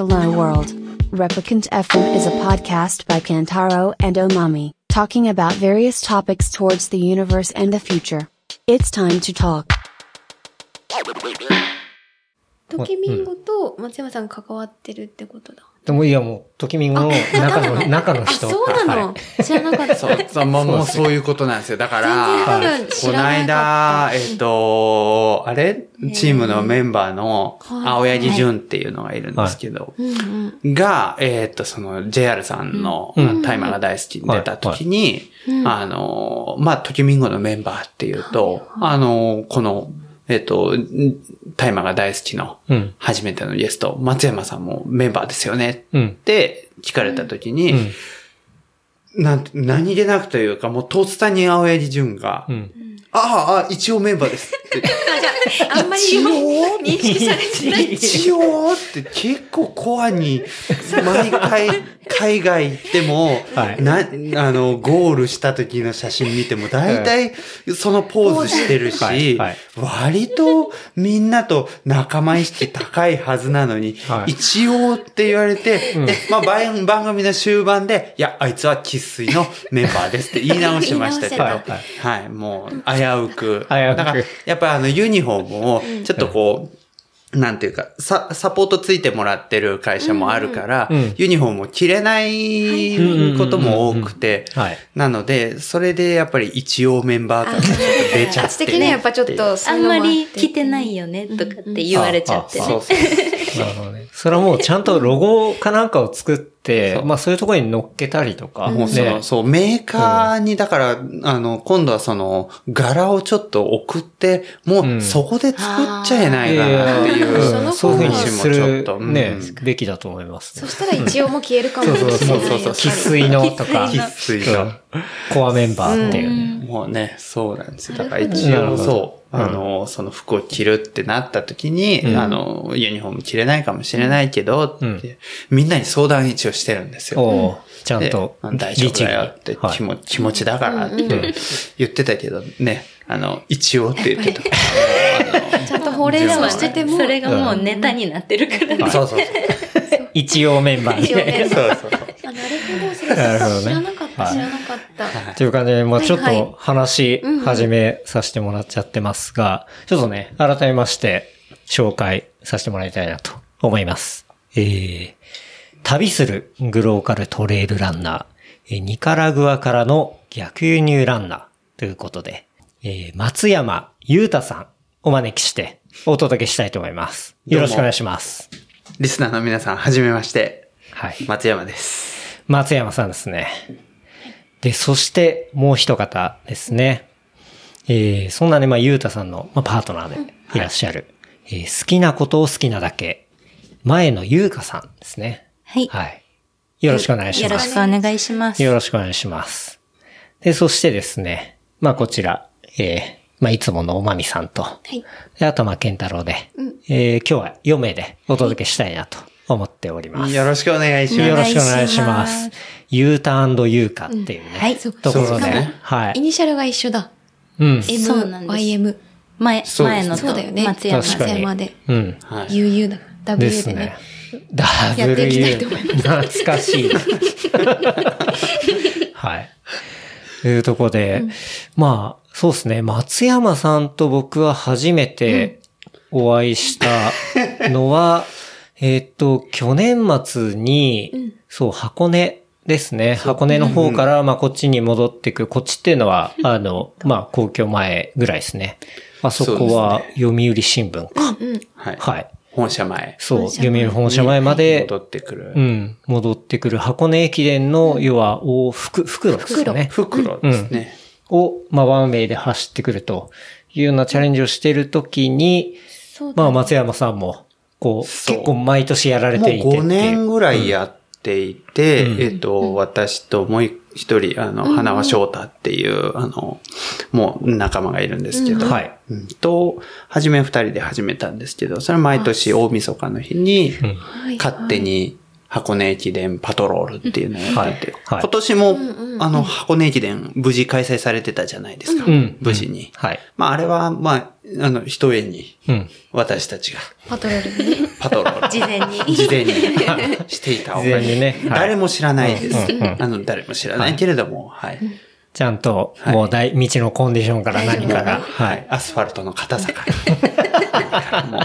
Hello World. Replicant FM is a podcast by Kantaro and Omami, talking about various topics towards the universe and the future. It's time to talk. ドキミンゴと松山さん関わってるってことだ。 でもいやもう、ときみんごの中の、中のあ、人。そうなの、はい。知らなかった。そう、そう、もうもうそういうことなんですよ。だから、この。間、えっと、あれ？チームのメンバーのはい。青柳淳っていうのがいるんですけど。が、えっと、その JR さんのうん。タイマーが大好きに出た時に、うんあの、まあ、トキミンゴのメンバーっていうと、あの、この、えっと、タイマーが大好きのうん。初めてのゲスト、松山さんもメンバーですよねうんっ。て聞かれた時に、うん。な何気なくというか、もうとっさに青柳淳が、うん。ああ、あ一応メンバーです。って。あ、じゃあ、あんまり一応？認識されてない。一応？って結構コアに、毎回海外行っても、はい。な、あの、ゴールした時の写真見ても大体そのポーズしてるし、はいはい割とみんなと仲間意識高いはずなのに、はい。一応って言われて、で、まあ番番組の終盤で、いや、あいつは喫水のメンバーですって言い直しましたけど、はい、もう、危うく。危うくだから、やっぱりあの、ユニフォームを、ちょっとこう、なんていうか、サ、サポートついてもらってる会社もあるから、うんうんユニフォームを着れないことも多くて、はい。なので、それでやっぱり一応メンバー感がちょっと出ちゃって。私的にはやっぱちょっと、あんまり着てないよね、とかって言われちゃってね。そうそう。なるほどね。それはもうちゃんとロゴかなんかを作って、まあそういうところに乗っけたりとか。もうその、ねそう、メーカーに、だから、あの、今度はその、柄をちょっと送って、もうそこで作っちゃえないかなっていう、そのそういうふうにするね、べきだと思いますね。そしたら一応も消えるかもしれない。そうそうそう。喫水のとか、喫水の。コアメンバーっていうね。もうね、そうなんですよ。だから一応そう、うんあの、その服を着るってなった時に、うんあの、ユニフォーム着れないかもしれないけど、ってうんみんなに相談一応してるんですよ。ちゃんとで、大丈夫だよってはい気持ち、だからって言ってたけどね、あの、一応って言ってた。ちゃんとほうれん草してても、それがもうネタになってるからね。そうそうそう。一応メンバー一応メで。ンバーそうそうそう。あ、なるほど。それなるほどね知らなかった、はい知らなかった。という感じで、まあちょっと話始めさせてもらっちゃってますが、ちょっとね、改めまして紹介させてもらいたいなと思います。えー、旅するグローカルトレイルランナー、えーニカラグアからの逆輸入ランナーということで、えー、松山裕太さんお招きしてお届けしたいと思います。よろしくお願いします。リスナーの皆さん、はじめまして。はい。松山です。松山さんですね。で、そしてもう一方ですね。えー、そんなね、まあ、ゆうたさんの、まあ、パートナーでいらっしゃる、えー好きなことを好きなだけ、前野ゆうかさんですね。はい。はい。よろしくお願いしよます。ろしくお願いします。よろしくお願いします。で、そしてですね、まあ、こちら、えー、まあ、いつものおまみさんと、はい。であと、まあ、健太郎で、えー、今日は4名でお届けしたいなと思っております。よろしくお願いしよます。ろしくお願いします。ゆうたゆうかっていうね。はいそうところで、そうですねはい。イニシャルが一緒だ。うん。そうなん M、です YM。前、前のとそうだよね。松山松山で。うん。はい。UU だ。W ですねでね。。ダブルやっていきた U いと思い。懐かしい。はい。というところで、まあ、そうですね。松山さんと僕は初めてお会いしたのは、えーっと、去年末に、そう、箱根ですね。箱根の方から、まあ、こっちに戻ってくる。こっちっていうのは、あの、まあ、公共前ぐらいですね。あそこは、読売新聞か。はい。はい。本社前。そう、読売本社前まで、戻ってくるう。ん、戻ってくる箱根駅伝の、要は、大袋、袋ですよね。袋ですね。を、まあ、ワンウェイで走ってくるというようなチャレンジをしているときに、そうだまあ、松山さんも、こう、そう。結構毎年やられていてっていう。5年ぐらいやっていて、うん。えっと、私ともう一人、あの、花輪翔太っていう、あの、もう仲間がいるんですけど、はい。うん。と、初め二人で始めたんですけど、それは毎年大晦日の日に、はい。勝手に箱根駅伝パトロールっていうのをやってて、はいはい今年も、んうんあの、箱根駅伝無事開催されてたじゃないですか。うん無事に。はい。まあ、あれは、まあ、あの、一重に、うん。私たちがパトロールにね。パトロール。事前に。事前に していたおかげ事前にねはい誰も知らないです。うんうんうんあの、誰も知らないけれども、はい。ちゃんと、はいもう大、道のコンディションから何から、ははいい。。アスファルトの硬さから。も う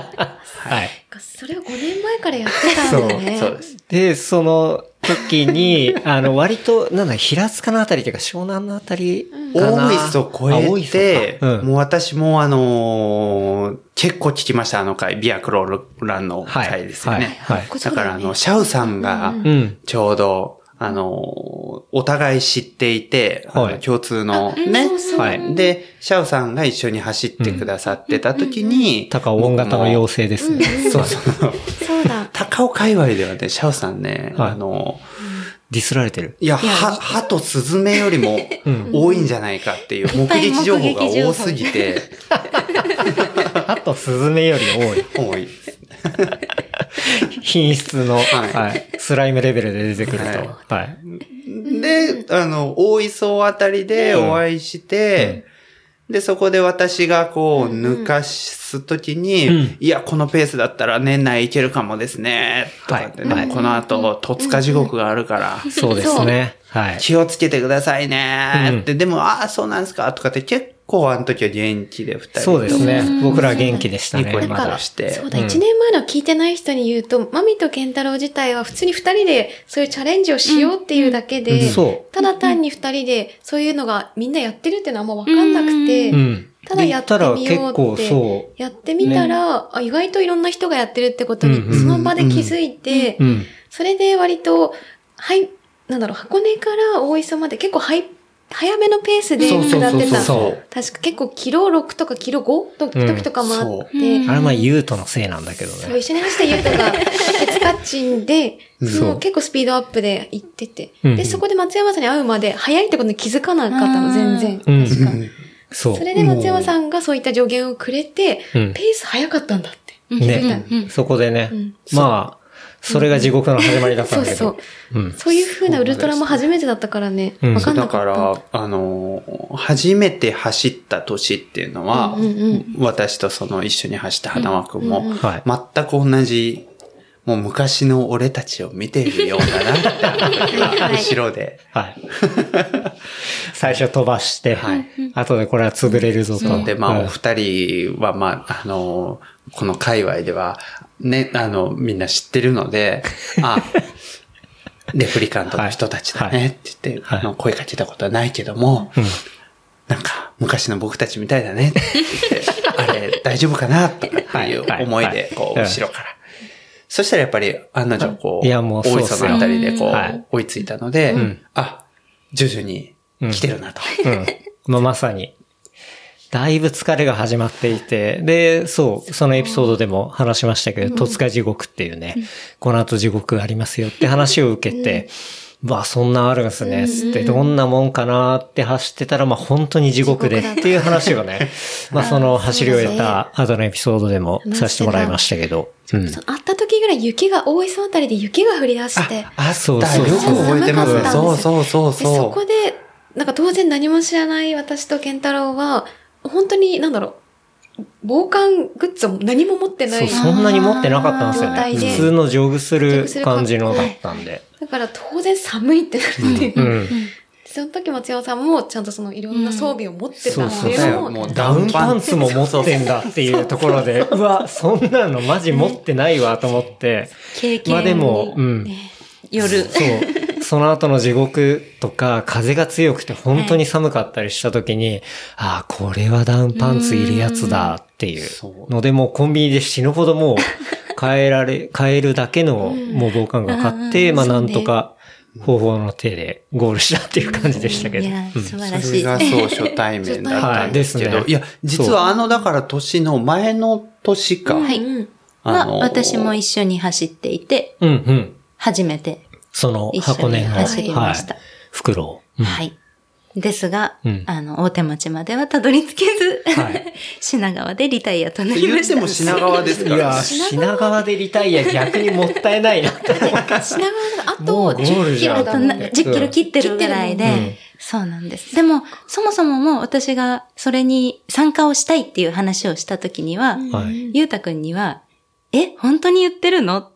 はい。それを5年前からやってたんだね。そうです。で、その時に、あの、割と、なんだ、平塚のあたりというか、湘南のあたりかな。大磯を超あ大え磯て、かうんもう私もあのー結構聞きました、あの回、ビアクロールランのはい。回ですよね。はい。はいこだからあの、シャウさんが、うん。ちょうど、あのーお互い知っていて、はい共通のうんねはい。で、シャウさんが一緒に走ってくださってた時に、高尾音型の妖精ですね。そうそう。そうだ。高尾界隈ではね、シャウさんね、はいあの、ディスられてる。いや、は、歯とスズメよりもうん多いんじゃないかっていう目撃情報が多すぎて、あ と、スズメより多い。多い。品質の、はい。はい。スライムレベルで出てくると。ははい。で、あの、大磯あたりでお会いして、で、そこで私がこう、抜かすときに、うん。いや、このペースだったら年内いけるかもですね、とかってね、はい。この後、戸塚地獄があるから、そうですね。はい。気をつけてくださいね。って、でも、ああ、そうなんですか。とかって結構あの時は元気で二人そうですねうん。僕ら元気でしたね。ニコニコまだして。そうだ、うん1年前の聞いてない人に言うと、マミとケンタロウ自体は普通に2人でそういうチャレンジをしようっていうだけで、うんそただ単に2人でそういうのがみんなやってるっていうのはあんま分かんなくて、う。うん。ただやってみようってで言ったら結構そやってみたら、あ意外といろんな人がやってるってことにその場で気づいて、う。うん。それで割と、はい、なんだろう、箱根から大磯まで結構はい早めのペースでそうそうそう下ってた。そう確か結構キロ6とかキロ 5? と時とかもあって、うんあれはまあ、ユートのせいなんだけどね。そう一緒に走ったユートが、ケツカッチンで、うんそ結構スピードアップで行ってて、うんで、そこで松山さんに会うまで早いってことに気づかなかったの、全然。うん確か。そう。それで松山さんがそういった助言をくれて、うんペース早かったんだって。ね。そこでねうん。まあ、それが地獄の始まりだったんだけそうど。うん。そういう風なウルトラも初めてだったからね、うんわかんなだかかった。ら、あのー、初めて走った年っていうのは、うんうん私とその一緒に走った花輪くんも、うんうんはい。全く同じ、もう昔の俺たちを見ているようだなって、後ろで。はい。最初飛ばして、はい後でこれは潰れるぞと。で、まあ、うんお二人は、まあ、あの、この界隈では、ね、あの、みんな知ってるので、あ、レプリカントの人たちだはい。ねって言って、はい。あの声かけたことはないけども、うん。なんか、昔の僕たちみたいだねって言って、あれ、大丈夫かなとかっていう思いで、こう、はい。後ろから。そしたらやっぱり、案の定、こう、いやもう大磯のあたりで、こはい、う追いついたのでん、あ、徐々に来てるなと。うん。まあ、まさに。だいぶ疲れが始まっていて、で、そう、そのエピソードでも話しましたけど、戸塚地獄っていうね、この後地獄がありますよって話を受けて、わあ、そんなあるんですね、つって、どんなもんかなって走ってたら、まあ本当に地獄でっていう話をね、まあその走り終えた後のエピソードでもさせてもらいましたけど、うん。そう会った時ぐらい雪が、大磯あたりで雪が降り出して、あ、そうだ、そう。そうよく覚えてます。寒かったんですそうそうそうで、そそう。こで、なんか当然何も知らない私と健太郎は、本当に、なんだろう、防寒グッズを何も持ってなそう、い。そんなに持ってなかったんですよね。普通のジョグする感じのだったんで。だから当然寒いってなるっていう。うん。その時松山さんもちゃんとそのいろんな装備を持ってたっていうそうそうもうダウンパンツも持ってんだっていうところで、うわ、そんなのマジ持ってないわと思って。経験まあでも、うん。夜。そう。その後の地獄とか、風が強くて本当に寒かったりした時に、ああ、これはダウンパンツいるやつだっていう。ので、もうコンビニで死ぬほどもう、変えられ、変えるだけのもう防寒具を買って、まあなんとか方法の手でゴールしたっていう感じでしたけど。いや、うん。素晴らしい。それがそう初対面だったんですけど、はい。ですね。いや、実はあの、だから年の前の年か。はい。うんまあ、の私も一緒に走っていて、うんうん。初めてその箱根の、走りました。はい、袋を。うんはい。ですが、うんあの、大手町まではたどり着けず、はい 品川でリタイアとなりました。言っても品川ですいや、から。品川でリタイア逆にもったいないな。品川があともうゴール10キじゃんあとなロだもんね。10キロ切ってるぐらいで、うんそうなんです。でも、そもそももう私がそれに参加をしたいっていう話をした時には、はい。ゆうたくんには、え、本当に言ってるの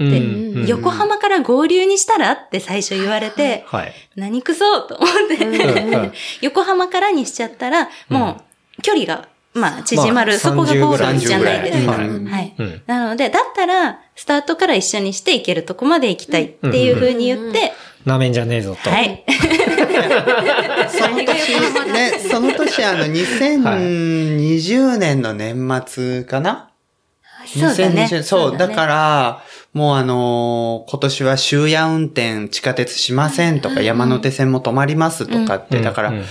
うんでうん。横浜から合流にしたらって最初言われて、はい。何くそと思って、うんうん 横浜からにしちゃったら、もう距離が、まあ、縮まる、まあそこがゴールじゃないですか。30ぐらいうん。はい。うん。なので、だったら、スタートから一緒にして行けるとこまで行きたいっていう風に言って、なめんじゃねえぞと。はい。その年、ね、その年あの、2020年の年末かなそうだね。2020そう、だから、もうあのー今年は終夜運転地下鉄しませんとか、山手線も止まりますとかって、だから、うん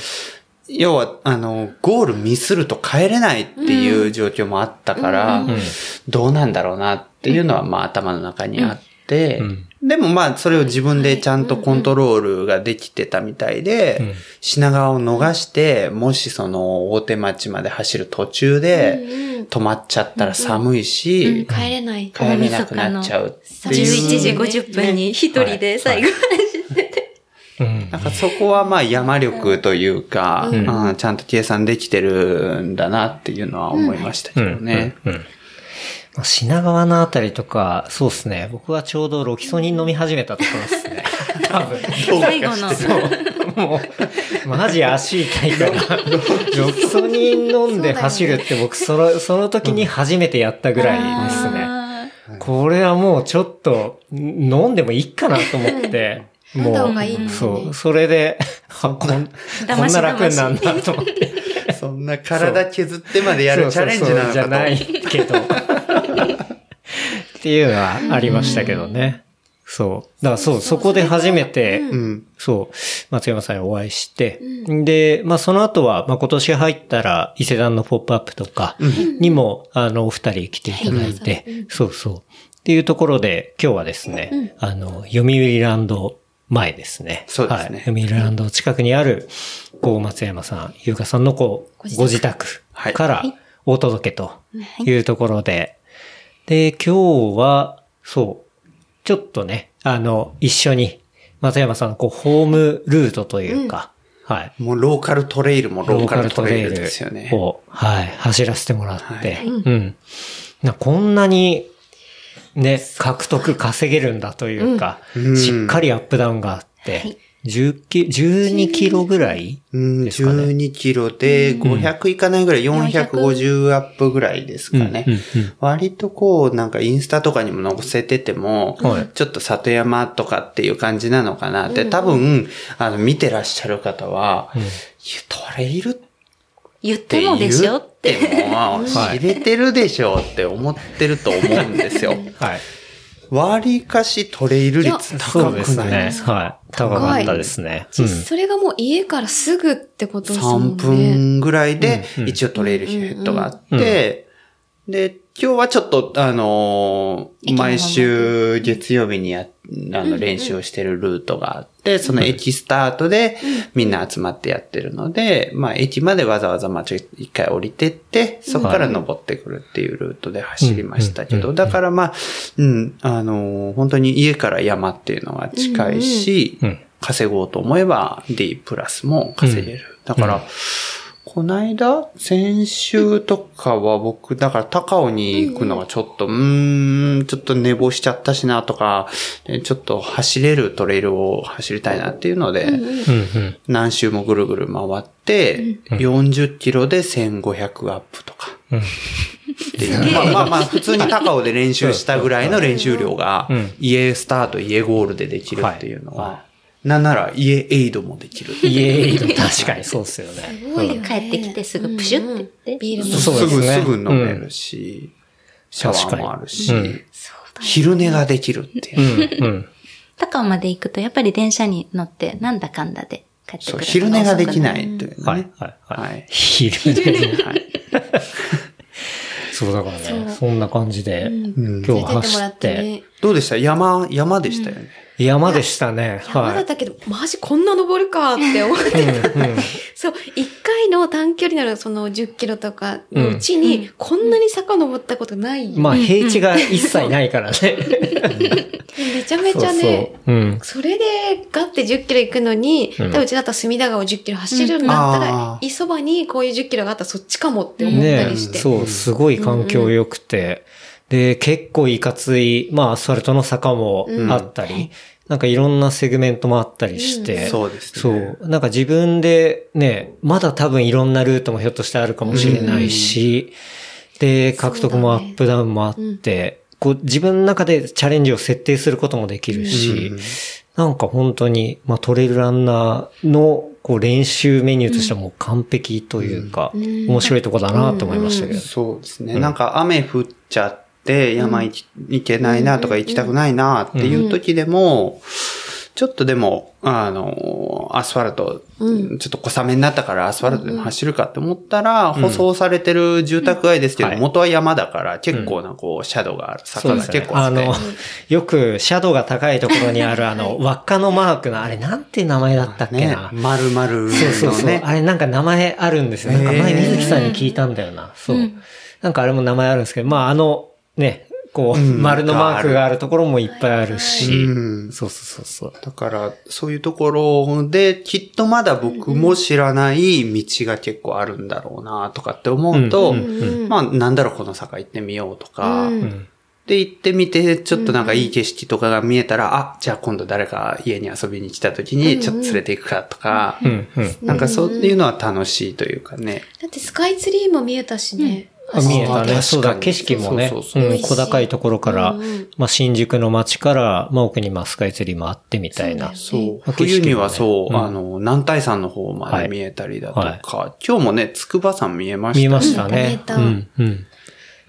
要は、あの、ゴールミスると帰れないっていう状況もあったから、んどうなんだろうなっていうのは、まあ頭の中にあって、うんでもまあそれを自分でちゃんとコントロールができてたみたいで、うん。品川を逃して、もしその大手町まで走る途中で止まっちゃったら寒いし、帰れない。帰れなくなっちゃうっていう。11時50分に一人で最後まで走って。て。う んなんかそこはまあ山力というか、ん。うん。ちゃんと計算できてるんだなっていうのは思いましたけどね。品川のあたりとか、そうですね。僕はちょうどロキソニン飲み始めたところですね。多分。最後の。もう、マジ足痛いから、ロキソニン飲んで走るって僕、その、その時に初めてやったぐらいですね。あこれはもうちょっと、ん飲んでもいいかなと思って、も飲んだ方がいいそう、それで、あこん、こんな楽になんだと思って。そんな体削ってまでやるチャレンジなのかと。じゃないけど。っていうのはありましたけどね。そう。だからそう、そこで初めて、うん。そう、松山さんにお会いして、で、まあその後は、まあ今年入ったら、伊勢丹のポップアップとかにも、あの、お二人来ていただいて、そうそう。っていうところで、今日はですね、あの、読売ランド前ですね。そうですねはい。読売ランド近くにある、こう、松山さん、優香さんのこう、ご自宅はいからお届けというところで、で、今日は、そう、ちょっとね、あの、一緒に、松山さんのこう、ホームルートというか、はい。もうローカルトレイルもローカルトレイルですよね。を、はい、走らせてもらって、はうん。なこんなに、ね、獲得稼げるんだというか、うんしっかりアップダウンがあって、10キ12キロぐらいうん、ですかね。12キロで500いかないぐらい、450アップぐらいですかね。うんうんうん割とこう、なんかインスタとかにも載せてても、はいちょっと里山とかっていう感じなのかなって、多分、あの、見てらっしゃる方は、いやトレイルって言ってもでしょって。言っても、知れてるでしょって思ってると思うんですよ。はい。割かしトレイル率高くない？すねで。すかはい。高かったですね。うん。それがもう家からすぐってことですもん3ね。分ぐらいでうん、一応トレイルヘッドがあって、で、今日はちょっと、あのー毎週月曜日にや、あの、練習をしてるルートがあって、その駅スタートでみんな集まってやってるので、まあ、駅までわざわざまあちょ一回降りてって、そこから登ってくるっていうルートで走りましたけど、だからまあ、うん、あのー本当に家から山っていうのが近いし、うん。稼ごうと思えば D プラスも稼げる。だから、この間、先週とかは僕、だから高尾に行くのがちょっと、うーん、ちょっと寝坊しちゃったしなとか、えちょっと走れるトレイルを走りたいなっていうので。何周もぐるぐる回って、40キロで1500アップとか。まあまあまあ、普通に高尾で練習したぐらいの練習量がうん、家スタート、家ゴールでできるっていうのは、なんなら家エイドもできる。イエーイ確かにそうっすよね。すごいよね帰ってきてすぐプシュって言って。ビール飲そうすぐ、ですぐ飲めるし、シャワーもあるし、昼寝ができるっていうう。ん、うん。高尾まで行くと、やっぱり電車に乗って、なんだかんだで帰ってくそう、る。昼寝ができないというね。はい、はい、ははいい。昼寝。はい。そうだからね、そんな感じで、うん今日走っって。どうでした？山、山でしたよね。山でしたね。はい。山だったけど、マジこんな登るかって思ってた。うんうん そう、一回の短距離ならその10キロとかのうちに、こんなに坂登ったことない。まあ、平地が一切ないからね。めちゃめちゃね、そうそう。うん。それでガッて10キロ行くのに、うん多分うちだったら隅田川を10キロ走るんだったら、うんそばにこういう10キロがあったらそっちかもって思ったりして。そう、すごい環境良くて、で、結構いかつい、まあ、アスファルトの坂もあったり、なんかいろんなセグメントもあったりして、そうですね。そう。なんか自分でね、まだ多分いろんなルートもひょっとしてあるかもしれないし、で、獲得もアップダウンもあって、こう自分の中でチャレンジを設定することもできるし、なんか本当に、まあトレイルランナーのこう練習メニューとしてはもう完璧というか、面白いとこだなと思いましたけど。そうですね。なんか雨降っちゃって山行けないなとか行きたくないなっていう時でも、ちょっとでも、あの、アスファルト、ちょっと小雨になったからアスファルトでも走るかって思ったら、舗装されてる住宅街ですけど、はい元は山だから結構なこう、シャドウがある坂が結。構あってあの、よく、シャドウが高いところにあるあの、輪っかのマークの、あれなんて名前だったっけねな。、丸々のそうそうそう。ね。あれなんか名前あるんですよ。なんか前水木さんに聞いたんだよな。そう。なんかあれも名前あるんですけど、まああの、ね、こう、ん丸のマークがあるところもいっぱいあるし。うんそうそうそうそう。だから、そういうところで、きっとまだ僕も知らない道が結構あるんだろうな、とかって思うと、まあ、なんだろう、この坂行ってみようとか、で、行ってみて、ちょっとなんかいい景色とかが見えたら、あ、じゃあ今度誰か家に遊びに来た時に、ちょっと連れて行くかとか、うんうん。なんかそういうのは楽しいというかね。だってスカイツリーも見えたしね。あ見えたね。確かにそうだ、景色もね。そうそううん、そう小高いところからうんうん、まあ新宿の街から、まあ奥にまあスカイツリーもあってみたいな。そうそう。景色もね冬にはそう、うんあの、南大山の方まで見えたりだとか、今日もね、筑波山見えました見えねましたね。見えたうん、うん。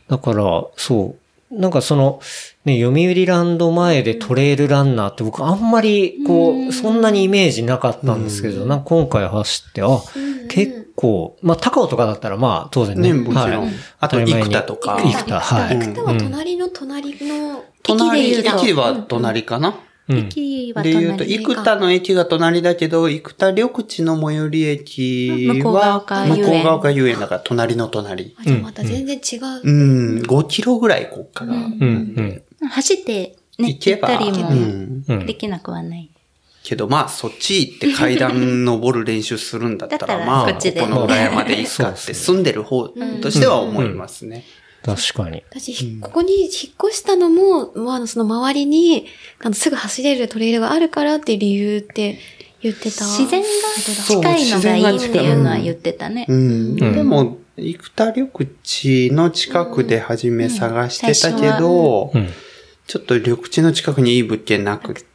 だから、そう。なんかその、ね、読売ランド前でトレイルランナーって僕あんまり、こう、そんなにイメージなかったんですけど、なんか今回走って、あ、結構、まあ高尾とかだったらまあ当然ね。ね、もちろん。はいあと、生田とか。生田はい生田は隣の隣の、隣、駅で言うと駅は隣かな、うん。駅はで言うと、隣生田の駅が隣だけど、生田緑地の最寄り駅は、向こう側か遊園だから、隣の隣。あ、じゃあまた全然違う。うん、5キロぐらいこっから。うん、うん。走ってね、行けば、行ったりもうん。うんできなくはない。けどまあ、そっち行って階段登る練習するんだったら、まあ、こここの裏山で行くかって住んでる方としては思いますね。確かに。私、ひここに引っ越したのも、まあ、その周りに、あの、すぐ走れるトレイルがあるからっていう理由って言ってた。自然が近いのがいいっていうのは言ってたね。うん。でも、生田緑地の近くで初め探してたけど、うん。ちょっと緑地の近くにいい物件なくて、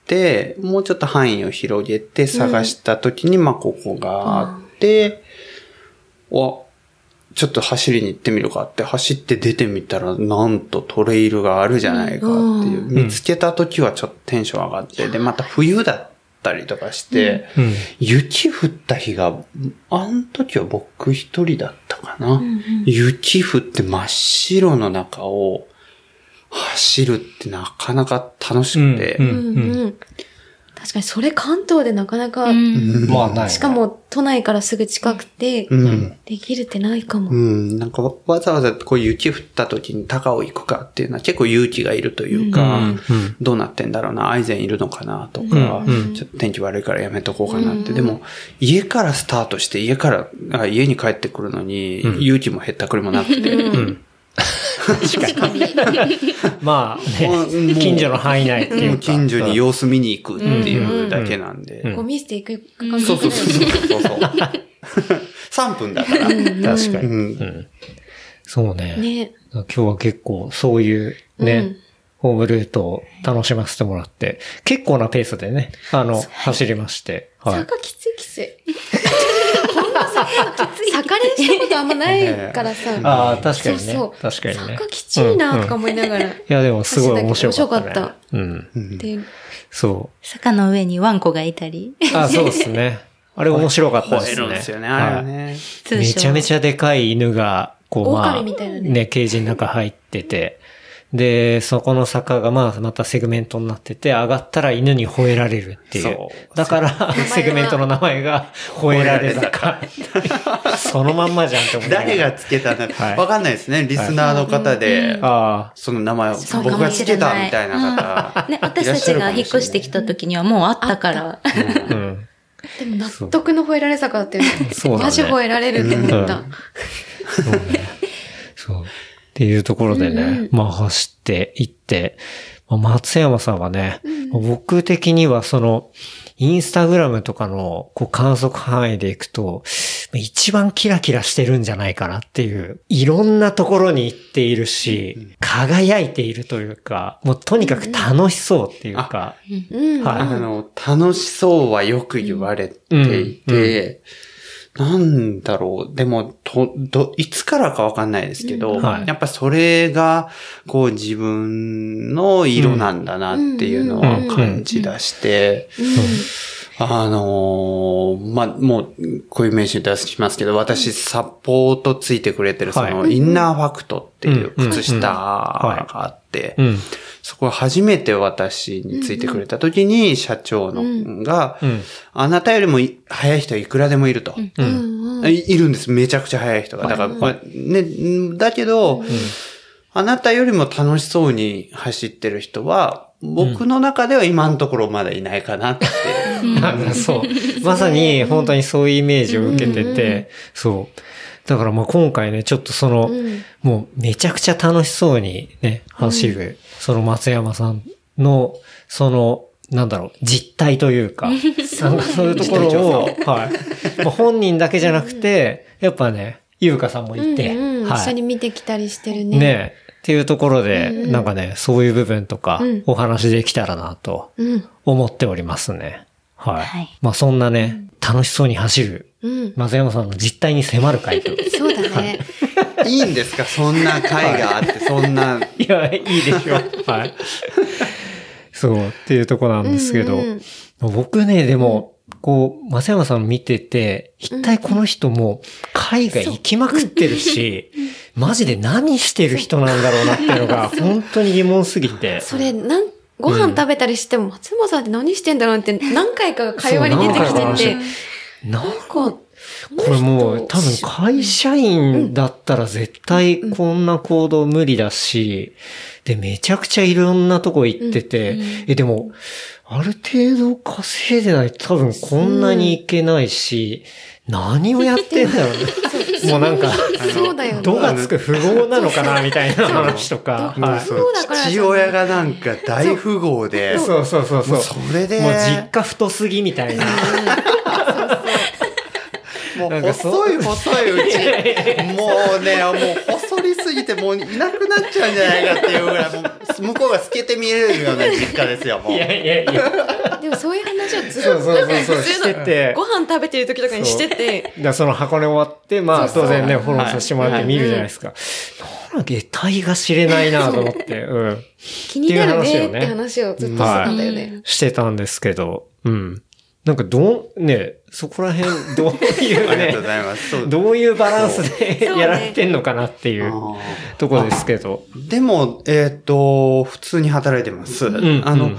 もうちょっと範囲を広げて探した時に、まあ、ここがあって、お、ちょっと走りに行ってみるかって走って出てみたら、なんとトレイルがあるじゃないかっていう。見つけた時はちょっとテンション上がって、で、また冬だったりとかして、うん。雪降った日が、あの時は僕一人だったかな。雪降って真っ白の中を走るってなかなか楽しくて。確かに、それ関東でなかなか、うん。まあないね。しかも都内からすぐ近くて、うん。できるってないかも。うん、なんかわわざわざこう雪降った時に高尾行くかっていうのは結構勇気がいるというか、どうなってんだろうな、アイゼンいるのかなとか、ちょっと天気悪いからやめとこうかなって。でも、家からスタートして家から、あ家に帰ってくるのに、うん。勇気もへったくれもなくて。まあもうね、近所の範囲内っていうか。近所に様子見に行くっていうだけなんで。うんゴミ捨て行くかかそうそうそうそうそう。3分だから。確かに。うんうんそうね。ね。今日は結構そういうね、ホームルートを楽しませてもらって、結構なペースでね、あの、走りまして。はい。坂きついきつい。こんな坂きつい。坂練したことあんまないからさ。ああ、確かにね。そうそう確かにね。坂きついなとか思いながら。いや、でもすごい面白かった、ね。面白かっうん。で、そ坂の上にワンコがいたり、う。あ、そうですね。あれ面白かったですね。ですよね、あれね。通称。めちゃめちゃでかい犬が、こう、まあ、狼みたいなねね、ケージの中入ってて、で、そこの坂がまあまたセグメントになってて、上がったら犬に吠えられるっていう。そうだから、セグメントの名前が吠えられ坂。そのまんまじゃんって思う。誰がつけたのはいか、わかんないですね。リスナーの方で、あその名前をそうか僕がつけたみたいな方。ね、私たちが引っ越してきた時にはもうあったから。あ、うん。でも納得の吠えられ坂だったよね。そうだねマジ吠えられるって思った。そうね。そう。っていうところでね、まあ走って行って、まあ、松山さんはね、僕的にはその、インスタグラムとかのこう観測範囲でいくと、一番キラキラしてるんじゃないかなっていう、いろんなところに行っているし、輝いているというか、もうとにかく楽しそうっていうか、うん。はい。あの、楽しそうはよく言われていて、なんだろう。でも、と、ど、いつからかわかんないですけど、うん。はい。やっぱそれが、こう自分の色なんだなっていうのは感じ出して、あのーまあ、もう、こういう名詞出しますけど、私、サポートついてくれてる、その、はいインナーファクトっていううん靴下があって、うん。そこ初めて私についてくれた時に、社長のが、うん。あなたよりもい早い人はいくらでもいると。いいるんです。めちゃくちゃ早い人が。だから、これね、んだけど、あなたよりも楽しそうに走ってる人は、僕の中では今のところまだいないかなって。なんかそう。まさに本当にそういうイメージを受けてて、そう。だからまあ今回ね、ちょっとその、もうめちゃくちゃ楽しそうにね、走る、その松山さんの、その、なんだろう、実態というか、なんかそういうところを、はい。まあ本人だけじゃなくて、やっぱね、ゆうかさんもいて、うんうんはい。一緒に見てきたりしてるね。ねっていうところで、なんかね、そういう部分とかうん、お話できたらなとうん。思っておりますね。はい。はいまあそんなね、楽しそうに走る、うん。松山さんの実態に迫る回と。いそうだね。いいんですか？そんな会があって、そんな。や、いいでしょ。はい。そう、っていうとこなんですけど、うんうん僕ね、でも、こう、松山さん見てて、一体この人も海外行きまくってるし、マジで何してる人なんだろうなっていうのが、本当に疑問すぎて。それ、なん、ご飯食べたりしても、松山さんって何してんだろうって何回か会話に出てきてて、なんなんか、これもう多分会社員だったら絶対こんな行動無理だし、で、めちゃくちゃいろんなとこ行ってて、え、でも、ある程度稼いでないと多分こんなにいけないし、何をやってんだろうね。もうなんか、そうだよね。度がつく富豪なのかなみたいな話とか。はいそうだから父親がなんか大富豪で、そうそうそうそうそれでもう実家太すぎみたいな。もうなんかそう細い細い うち、もうね、もう細りすぎてもういなくなっちゃうんじゃないかっていうぐらい、もう向こうが透けて見えるような実家ですよ、もう。いやいやいや。でもそういう話をずっと、そうそうそうそう、普通のしてて。ご飯食べてる時とかにしてて、だその箱根終わって、まあ当然ね、フォローさせてもらって見るじゃないですか。下体が知れないなと思って、うん。気になるねっっていう話をねて話をずっとしてたんだよね。してたんですけど、うん。なんかどう、ね、そこら辺、どういうねありがとうご、ざいます。そうどういうバランスでやられてんのかなっていうあとこですけど。ーでも、えっ、と、普通に働いてます。んあの、うん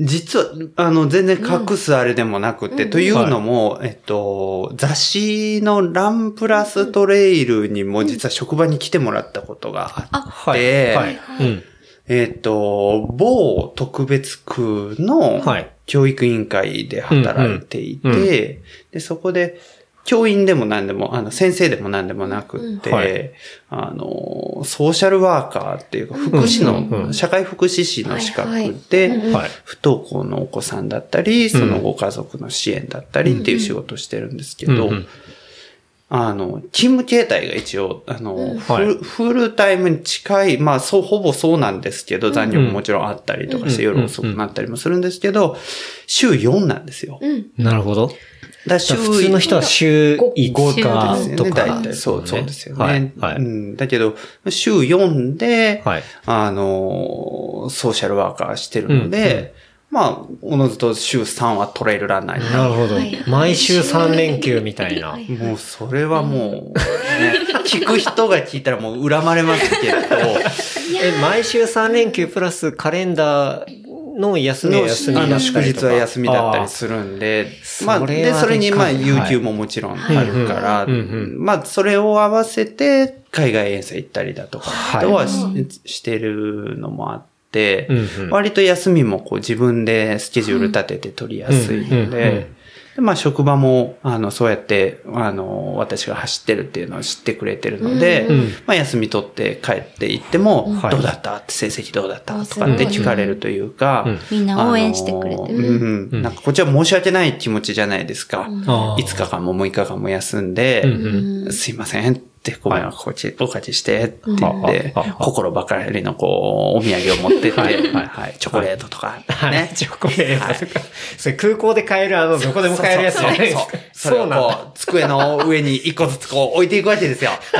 実は、あの、全然隠すあれでもなくて、というのも、えっと、雑誌のランプラストレイルにも実は職場に来てもらったことがあって、はい。はい。うん。えっと、某特別区のはい教育委員会で働いていて、うんうんうん。で、そこで、教員でも何でも、あの、先生でも何でもなくって、うん。はい。あの、ソーシャルワーカーっていうか、福祉の、うんうん社会福祉士の資格で、はいはい。不登校のお子さんだったり、そのご家族の支援だったりっていう仕事をしてるんですけど、うんうんあの、勤務形態が一応、あの、フはいルフルタイムに近い、まあ、そう、ほぼそうなんですけど、残業ももちろんあったりとかして、うん夜遅くなったりもするんですけど、週4なんですよ。うん。なるほど。だ週普通の人は週5 5日ですよね、とか。大体。そう、そうですよね。はい。はい。うん、だけど、週4で、はい。あの、ソーシャルワーカーしてるので、まあ、おのずと週3はトレイルランナーにな。る。なるほど。はい。毎週3連休みたいな。もう、それはもう、ね、聞く人が聞いたらもう恨まれますけど、え、毎週3連休プラスカレンダーの休みはの休みだったりとか。あの祝日は休みだったりするんで、まあ、それはで、それにまあ、有給ももちろんあるから、まあ、それを合わせて海外遠征行ったりだとか、はい。とはししてるのもあって、うんうん。割と休みもこう自分でスケジュール立てて取りやすいのうんうんうんで、でまあ職場も、あの、そうやって、あの、私が走ってるっていうのを知ってくれてるので、うんうん。まあ休み取って帰って行っても、はい。どうだった？って成績どうだった？あとかって聞かれるというか、うん。みんな応援してくれてる。うんうん。なんかこっちは申し訳ない気持ちじゃないですか。あー。5日間も6日間も休んで、うんうん。すいませんって、ごめん、こっち、お貸ししてって言ってうんははは、心ばかりのこう、お土産を持ってって、はいはいはい、チョコレートとか、はいね。チョコレートとか。それ空港で買えるあの、どこでも買えるやつじゃないですか。それをそうなんだ。こう、机の上に一個ずつこう置いていくわけですよ。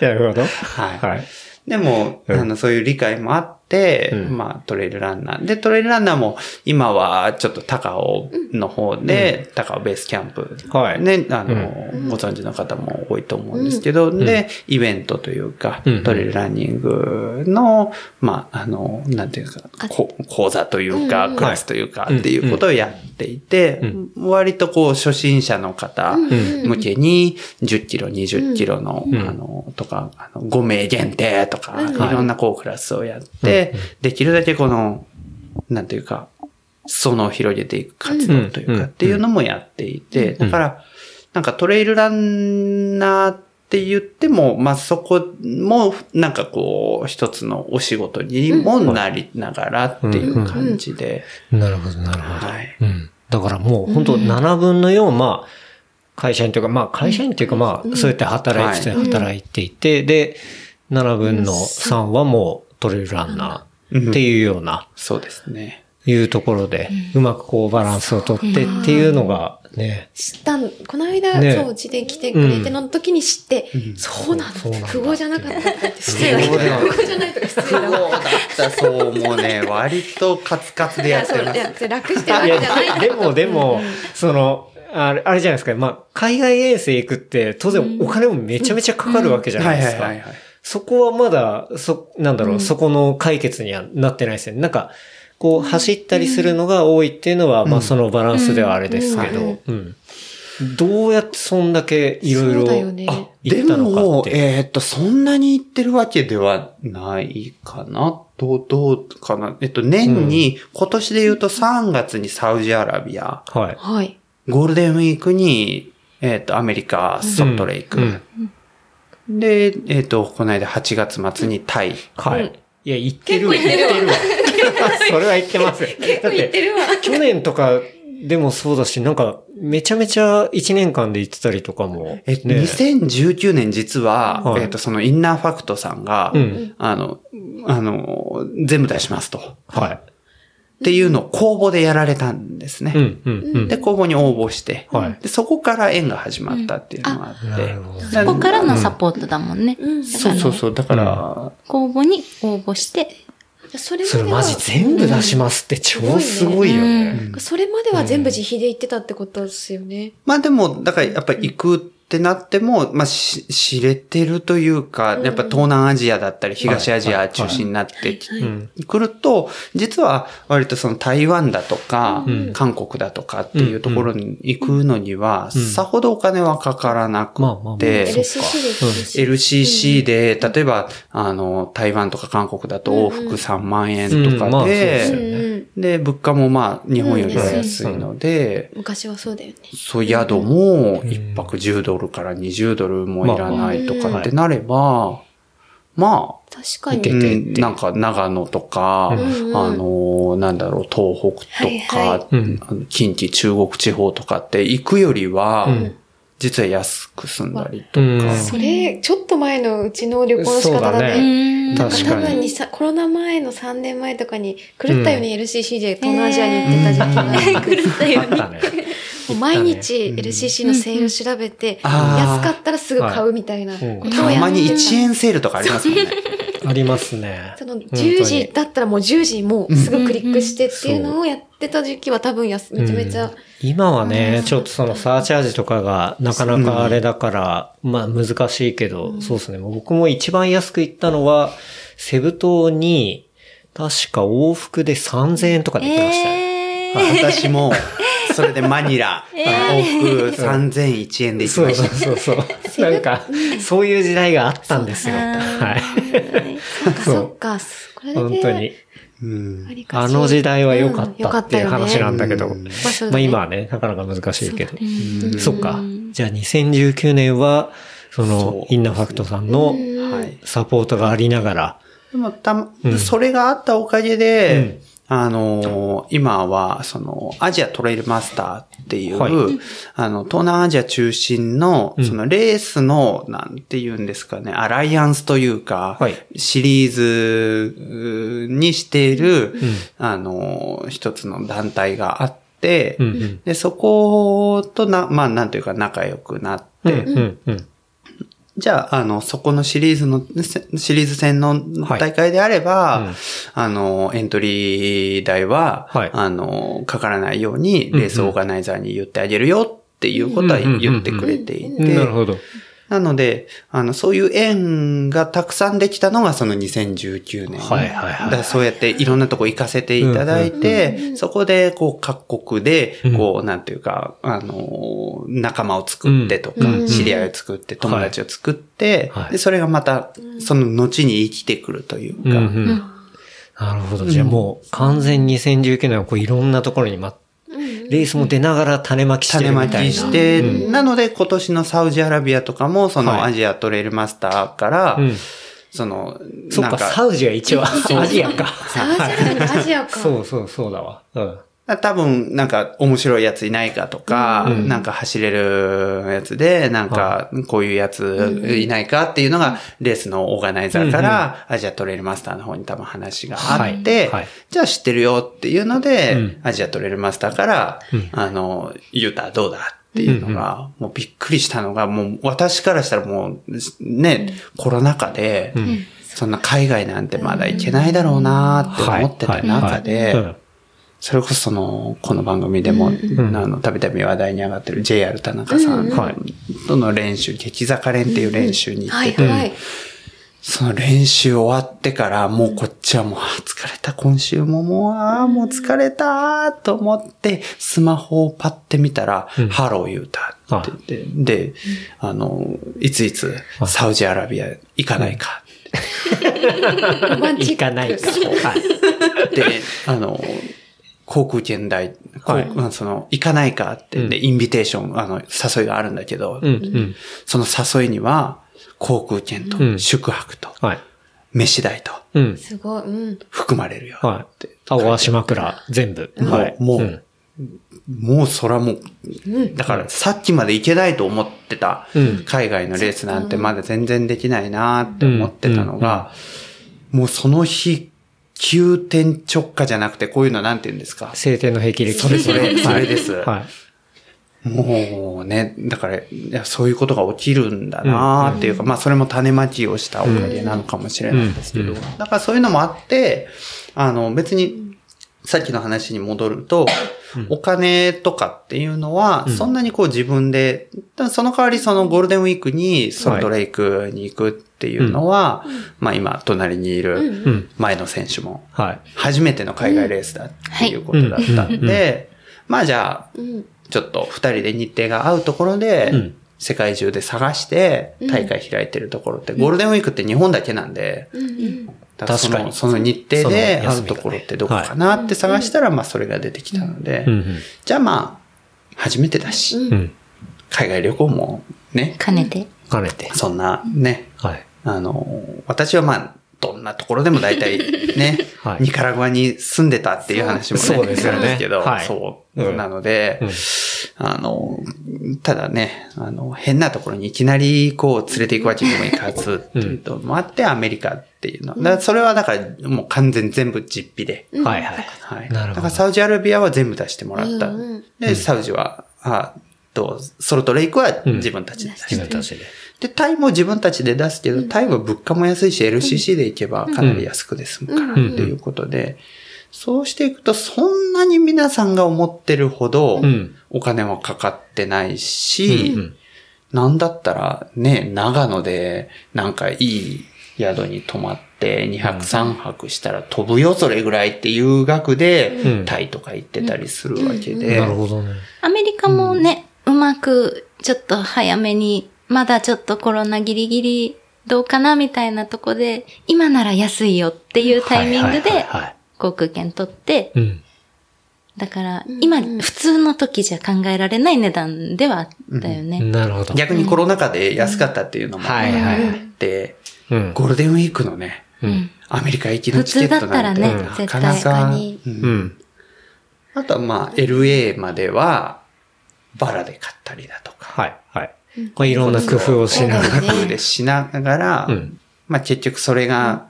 なるほど。はい。はい。でも、うんあの、そういう理解もあって、うん。まあ、トレイルランナー。で、トレイルランナーも、今はちょっと高尾の方で、高尾ベースキャンプ。はい。ね、あの、ご存知の方も多いと思うんですけど、で、イベントというか、うん。トレイルランニングの、まあ、あの、なんていうか、こ講座というか、クラスというか、はい。っていうことをやっていて、割とこう、初心者の方向けに、10キロ、20キロの、あの、とか、あの5名限定とか、いろんなこう、クラスをやって、できるだけこの、なんていうか、裾野を広げていく活動といううんか、っていうのもやっていて、だから、なんかトレイルランナーって言っても、まあ、そこも、なんかこう、一つのお仕事にもなりながらっていう感じで、なるほど、なるほど。はい。うん。だからもう本当7分の4、まあ、会社員というか、まあ会社員というか、まあ、そうやって働いて働いていて、で、7分の3はもうトレイルランナーっていうような、そうですね。いうところで、うまくこうバランスをとってっていうのがね、知ったん、この間、ね。そう、うちで来てくれての時に知って、そうなんだそうなんだ。不合じゃなかったって失礼だけど、不合じゃないとか失礼だそうだった、そう、もうね、割とカツカツでいや、ってます。いや、楽してるわいけじゃないや、でもでも、その、あれ、あれじゃないですか。まあ、海外遠征行くって、当然お金もめちゃめちゃかかるわけじゃないですか。そこはまだ、そ、なんだろう、そこの解決にはなってないですね。なんか、こう、走ったりするのが多いっていうのは、まあ、そのバランスではあれですけど、うん。どうやってそんだけいろいろ、そうだよねあ、で行ったのかもっ、て。えーっと、そんなに行ってるわけではないかな。どう、どうかな。えっと、年に、今年で言うと3月にサウジアラビア、はい。はい。ゴールデンウィークに、えーっと、アメリカ、ソルトレイク。うんで、えーっと、この間8月末にタイ。はい。いや、行ってるわ。行ってるわわ。それは言ってますよ。結構言ってるわ。去年とかでもそうだし、なんか、めちゃめちゃ1年間で行ってたりとかも。えっと、ね2019年実は、はいえっと、そのインナーファクトさんが、うんあの、あの、全部出しますと。はい。っていうのを公募でやられたんですね。うん、うん、うん。で、公募に応募して、はいで、そこから縁が始まったっていうのがあって。なるほど。そこからのサポートだもんね。うん。そうそうそう。だから、公募に応募して、それそれマジ全部出しますって超すごいよね。それまでは全部自費で行ってたってことですよね。まあでも、だからやっぱり行くってなっても、まあし知れてるというか、やっぱ東南アジアだったり東アジア中心になって。くると、実は割とその台湾だとか、うん。韓国だとかっていうところに行くのには、さほどお金はかからなくて、LCC で例えば、あの、台湾とか韓国だと往復3万円とかでで、物価もまあ、日本よりは安いので、昔はそうだよね。そう、宿も1泊10ドルから20ドルもいらないとかってなれば、まあ、確かに。行けてうん。なんか長野とか、うんうん。あの、なんだろう、東北とか、はいはい。近畿、中国地方とかって行くよりは、うん実は安く済んだりとか。うんそれ、ちょっと前のうちの旅行の仕方だね。ねなんか確かに。多分にさ、コロナ前の3年前とかに、狂ったように LCC で東南アジアに行ってた時期が、狂ったように。もう毎日 LCC のセール調べて、安かったらすぐ買うみたいなことをたやってた。まに1円セールとかありますもんね。ありますね。その本当に10時だったらもう10時にもうすぐクリックしてっていうのをやってた時期は多分やす、めちゃめちゃ、今はね、ちょっとそのサーチャージとかがなかなかあれだから、まあ難しいけど、そうですね。僕も一番安く行ったのは、セブ島に、確か往復で3000円とかで行ってましたね。えー私も、それでマニラ、往復3001円で行きそうました。そうそうそう。なんか、そういう時代があったんですよ。はい。そっかそうそっか、これで。本当に。うんあの時代は良かったっていう話なんだけど、うんまあ今はね、なかなか難しいけど。うんそっか。じゃあ2019年は、そのそ、うインナーファクトさんのはい。サポートがありながら、でもたそれがあったおかげで、あのー今は、その、アジアトレイルマスターっていう、はい。あの、東南アジア中心の、うん。そのレースの、なんて言うんですかね、アライアンスというか、はい。シリーズにしている、ん。あのー一つの団体があって、うんうん。で、そことな、まあ、なんていうか仲良くなって、うんうんうんじゃあ、あの、そこのシリーズの、せシリーズ戦の大会であれば、うん。あの、エントリー代は、はい。あの、かからないように、レースオーガナイザーに言ってあげるよっていうことは言ってくれていて、なるほど。なので、あの、そういう縁がたくさんできたのがその2019年。はいはいはいだからそうやっていろんなとこ行かせていただいて、そこで、こう、各国で、こう、なんていうか、あの、仲間を作ってとか、うん。知り合いを作って、友達を作って、はい。で、それがまた、その後に生きてくるというか、うんうんなるほど。じゃあもう完全に2019年はこういろんなところにま、レースも出ながら種まきして種まるみたいな。きして、うんなので今年のサウジアラビアとかも、そのはいアジアトレイルマスターから、うんその、そっか、サウジは一応アジアか。アジアアジアか。そうそうそうだわ。うん。多分、なんか、面白いやついないかとか、うん。なんか走れるやつで、なんか、こういうやついないかっていうのが、レースのオーガナイザーから、アジアトレイルマスターの方に多分話があって、はい。はい。じゃあ知ってるよっていうので、うん。アジアトレイルマスターから、うん。あの、ユータどうだっていうのが、もうびっくりしたのが、もう私からしたらもう、ね、コロナ禍で、ん。そんな海外なんてまだ行けないだろうなって思ってた中で、うんそれこそその、この番組でも、ん。あの、たびたび話題に上がってる JR 田中さんはい。との練習、激坂練っていう練習に行ってて、はいはい。その練習終わってから、もうこっちはもう、疲れた、今週ももう、ああ、もう疲れたと思って、スマホをパッて見たら、うん。ハロー言うたって言って、で、あの、いついつ、サウジアラビア行かないか。行かないか。はい。で、あの、航空券代、こうはいまあその、行かないかって、で、インビテーション、あの、誘いがあるんだけど、うんうん。その誘いには、航空券とうん宿泊と、はい。飯代とうん。すごい。うん。含まれるよ。はい。青足枕、全部。もうはい。もうんもうそらもう、だからさっきまで行けないと思ってたうん海外のレースなんてまだ全然できないなって思ってたのが、もうその日、急転直下じゃなくてこういうのなんて言うんですか？晴天の霹靂。それそれ、それです。はい。もうね、だから、いやそういうことが起きるんだなっていうか、まあそれも種まきをしたおかげなのかもしれないですけど、うんだからそういうのもあって、あの別に、さっきの話に戻ると、お金とかっていうのは、そんなにこう自分で、その代わりそのゴールデンウィークにソルトレイクに行くっていうのは、まあ今隣にいるうん。前の選手もはい。初めての海外レースだっていうことだったんで、まあじゃあ、うん。ちょっと二人で日程が合うところで、うん。世界中で探して大会開いてるところって、ゴールデンウィークって日本だけなんで、確かにのその日程でその休みがね合うところってどこかなって探したら、まあそれが出てきたので。じゃあまあ、初めてだし、うん。海外旅行もね、兼ねて。兼ねて。そんなね、はい。あの、私はまあ、どんなところでも大体 ね、はいニカラグアに住んでたっていう話もね、そうですよねあるんですけど、はいそう。うんなので、うんあの、ただね、あの、変なところにいきなりこう連れて行くわけにもいかずっていうのもあって、アメリカっていうの。だそれはだからもう完全全部実費で。はいはい。はい。なるほどだからサウジアラビアは全部出してもらった。うんうんで、サウジは、あと、ソルトレイクは自分たちで出して。自分たちで。で、タイも自分たちで出すけど、タイは物価も安いし、LCC で行けばかなり安くで済むから、とうん。いうことで、そうしていくと、そんなに皆さんが思ってるほどう、ん。お金はかかってないし、うんなんだったらね、長野でなんかいい宿に泊まって2泊3泊したら飛ぶよそれぐらいっていう額で、うん。タイとか行ってたりするわけうん。で。なるほどね。アメリカもね、うまく、ちょっと早めに、まだちょっとコロナギリギリどうかなみたいなとこで、今なら安いよっていうタイミングはいで航空券取って、うん。だから今普通の時じゃ考えられない値段ではあったよね。なるほど。逆にコロナ禍で安かったっていうのもあはいはいはいって、うん。ゴールデンウィークのね、うん。アメリカ行きのチケットなんて、普通だったらねなかな絶か、対うんうん。あとはまあ、LA までは、バラで買ったりだとか。はい。はい。これいろんな工夫をしながら。ね工夫でしながら、うん。まあ結局それが、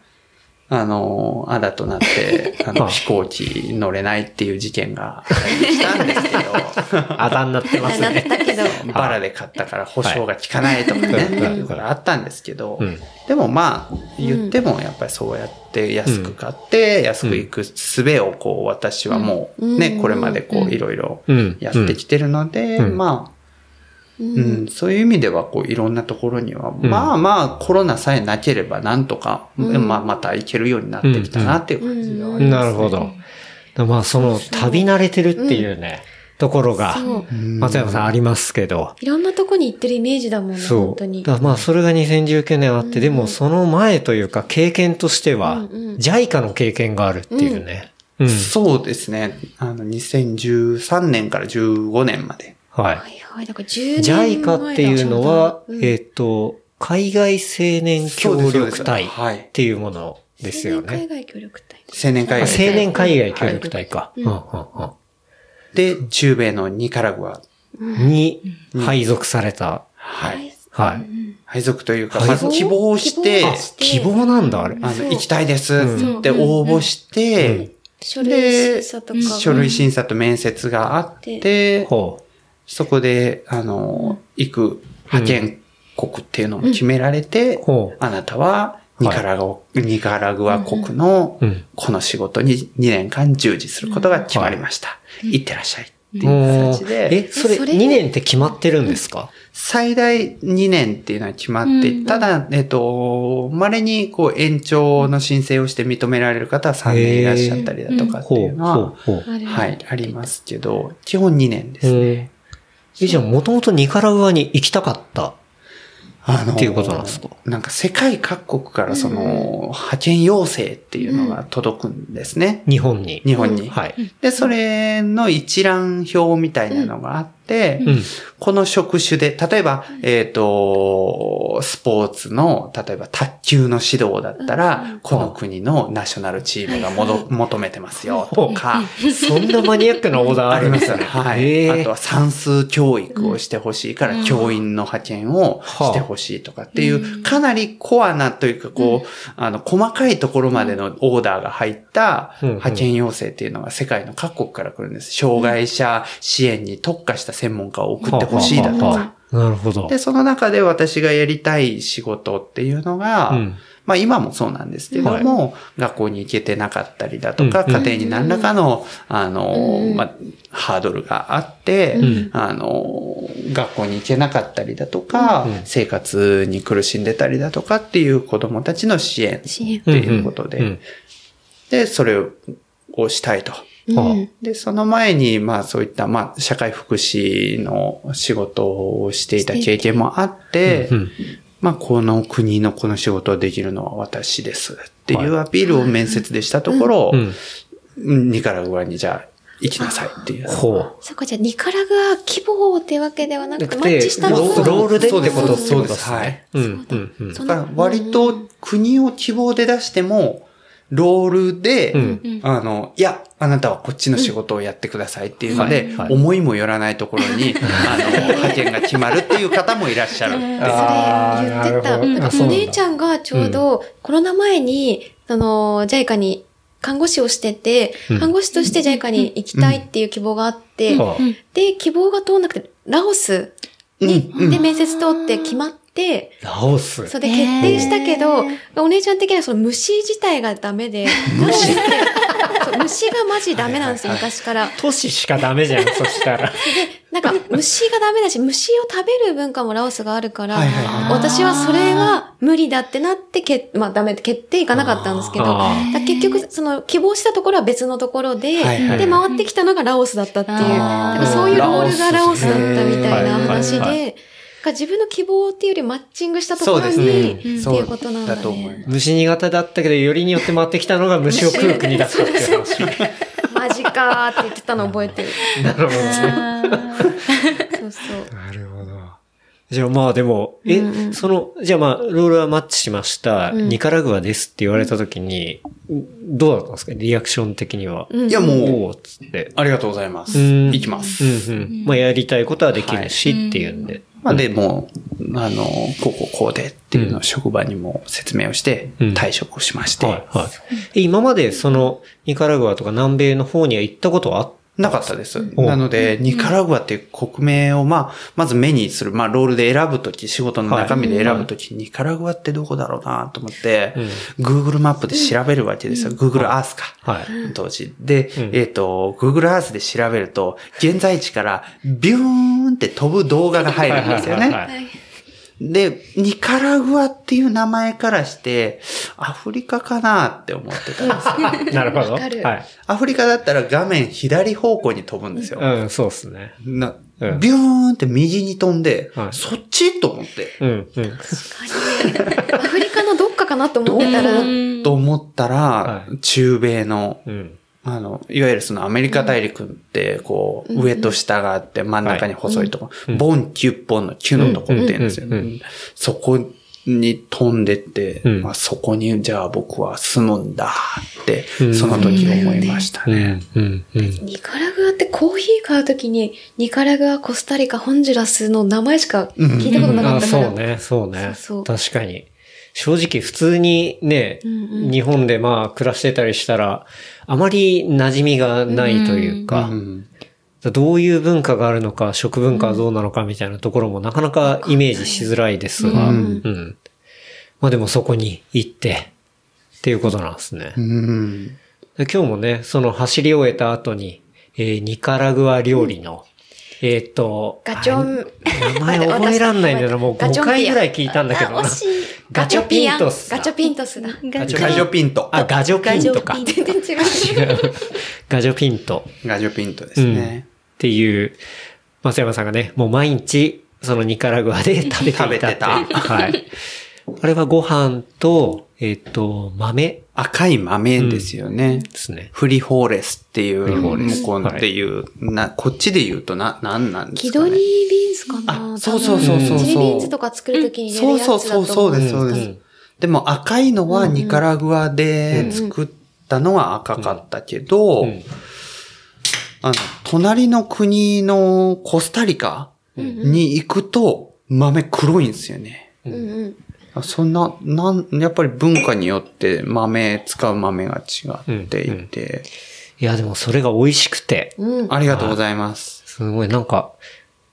あの、あだとなって、あの、はい飛行機乗れないっていう事件があったりしたんですけど、あだになってますね。たけど。バラで買ったから保証が効かないとかね、はいいうことがあったんですけど、うん。でもまあ、言ってもやっぱりそうやって安く買って、安く行く術をこう、私はもうね、うん。これまでこういろいろうん。やってきてるので、うん。まあ、ううん、そういう意味では、こう、いろんなところには、うんまあまあ、コロナさえなければ、なんとか、うんまあ、また行けるようになってきたなっていう感じではあります、なるほど。まあ、その、旅慣れてるっていうね、ところが、松山さんありますけど。いろんなとこに行ってるイメージだもんね、そう。本当に。まあ、それが2019年あって、うんでもその前というか、経験としては、JICA の経験があるっていうね。うん。そうですね。あの、2013年から15年まで。はい。はいはい。だから10年前だ JICA っていうのは、うんえっ、と、海外青年協力隊っはい。ていうものですよね。青年海外協力隊。青年海外年海外協力隊か。で、中米のニカラグア。うんに配属された。はい。はい。配属というか、まず希望して、あ、希望なんだ、あれ。あの、行きたいですうんって応募して、書類で、審査とか。書類審査と面接があって、ほそこで、あの、行く派遣国っていうのも決められて、う。ほう。あなたはニカラグア、ニカラグア国のうん。この仕事に2年間従事することが決まりました。行ってらっしゃいっていう形で、え、それそれ2年って決まってるんですか？最大2年っていうのは決まっていて、ただ、えっと、稀にこう延長の申請をして認められる方は3年いらっしゃったりだとかってほいううのは、はい、ありますけど、基本2年ですね。えじゃあ、もともとニカラグアに行きたかった。あのっていうことなんですか？なんか世界各国からその、派遣要請っていうのが届くんですね。日本に。日本に。はい。で、それの一覧表みたいなのがあって、うん。この職種で、例えば、えっ、と、スポーツの、例えば卓球の指導だったら、この国のナショナルチームがもど求めてますよ、とか、そんなマニアックなオーダーあありますよね。はい。あとは算数教育をしてほしいから、教員の派遣をしてほしいとかっていう、かなりコアなというか、こう、あの、細かいところまでのオーダーが入ったうん。派遣要請っていうのが世界の各国から来るんです。障害者支援に特化した専門家を送ってほしいだとはあはか。あなるほど。で、その中で私がやりたい仕事っていうのが、うんまあ今もそうなんですけども、学校に行けてなかったりだとか、うん家庭に何らかの、あの、うんまあ、ハードルがあって、んあの、学校に行けなかったりだとか、うん生活に苦しんでたりだとかっていう子供たちの支援っ。ていうことで、うんで、それをしたいと。うんで、その前に、まあそういった、まあ社会福祉の仕事をしていた経験もあって、うんまあこの国のこの仕事をできるのは私ですっていうアピールを面接でしたところ、うん。うんニカラグアにじゃあ行きなさいっていう。ほそっか、じゃあ、ニカラグア希望ってわけではなう。くて、マッチしたの？ロロールでってことそうですってことですはいね。うん。うん。うんそだから割と国を希望で出しても、ロールで、うん。あの、いや、あなたはこっちの仕事をやってくださいっていうので、はいはい。思いもよらないところに、あの、派遣が決まるっていう方もいらっしゃる。それ言ってた。なんかお姉ちゃんがちょうどコロナ前に、あの、JICA に看護師をしてて、うん。看護師として JICA に行きたいっていう希望があって、はあで、希望が通んなくて、ラオスに、うん。うん。で、面接通って決まって、て、ラオス。それで決定したけど、お姉ちゃん的にはその虫自体がダメで、虫。そ う虫がマジダメなんですよ、昔から。都市しかダメじゃん、そしたら。なんか虫がダメだし、虫を食べる文化もラオスがあるから、はいはいはい。私はそれは無理だってなってけ、まあダメって決定いかなかったんですけど、結局その希望したところは別のところで、はいはい。で回ってきたのがラオスだったっていう、そういうロールがラオスだったみたいな話はいはいで、が自分の希望っていうよりマッチングしたところに、そうですねっていうことなんだそうだと思いね。虫苦手だったけど、よりによって回ってきたのが虫を食う国だったっていう話。マジかーって言ってたの覚えてる。なるほどね。そうそう。なるほど。じゃあまあでも、え、うんうんその、じゃあまあ、ロールはマッチしました、うんニカラグアですって言われた時に、どうだったんですか？リアクション的には。うんいやもうおーっつって。ありがとうございます。うん行きます。うんうん。まあやりたいことはできるしっていうんで。まあでも、あの、こうこうこうでっていうのを職場にも説明をしてうん。退職しまして、はいはい。え今までその、ニカラグアとか南米の方には行ったことはあっなかったです。おなので、ニカラグアっていう国名を、まあ、まず目にする、まあ、ロールで選ぶとき、仕事の中身で選ぶとき、ニカラグアってどこだろうなと思って、Google マップで調べるわけですよ。Google Earth か。はい。当時。で、うんえっ、と、Google Earth で調べると、現在地からビューンって飛ぶ動画が入るんですよはいはいね。はいで、ニカラグアっていう名前からして、アフリカかなって思ってたんですよ。なるほど。はい。アフリカだったら画面左方向に飛ぶんですよ。うん、そうですね。なうんビューンって右に飛んで、はいそっちと思って、うん、うん。アフリカのどっかかなと思ってたら、と思ったら、はい中米の、うん。あの、いわゆるそのアメリカ大陸って、こう、上と下があって真ん中に細いとこ、うん。ボンキュッポンのキュのとこって言うんですよ。うん。うん。うん。そこに飛んでって、うん。まあ、そこにじゃあ僕は住むんだってう、ん。その時思いましたうね。ん、うん、うん。ニカラグアってコーヒー買うときに、ニカラグア、コスタリカ、ホンジュラスの名前しか聞いたことなかあったから。そうね、そうね。そうそう。確かに。正直普通にね、うんうん。日本でまあ暮らしてたりしたら、あまり馴染みがないというか、うん。どういう文化があるのか、食文化はどうなのかみたいなところもなかなかイメージしづらいですが、ううん。ん。まあでもそこに行って、っていうことなんですね。うん。で今日もね、その走り終えた後に、えーニカラグア料理の、えーっと、ガチョン、名前覚えらんないんだよな、もう5ガチョンピア回ぐらい聞いたんだけどな。ガチョピントス。ガチョピントスだ。ガチョガジョピント。あ、ガジョピントか。ガジョ全然違う。ガジョピントガジョピントですね。っていう、松山さんがね、もう毎日、そのニカラグアで食べていた。食べてたはい。あれはご飯と、えっ、と、豆赤い豆ですよね。ですね。フリホーレスっていう、フリホーレス向こうっていう、な、こっちで言うとな、なんなんですかね。キドニービーンズかな？あそうそうそうそうそうチリビーンズとか作るときに入れるそうやつだと思そうそうそうです、そうです。うんでも赤いのはニカラグアで作ったのは赤かったけど、うんあの、隣の国のコスタリカに行くと豆黒いんですよね。うんうん。あそんな、なん、やっぱり文化によって豆、使う豆が違っていて、いや、でもそれが美味しくて、うん。ありがとうございます。すごい。なんか、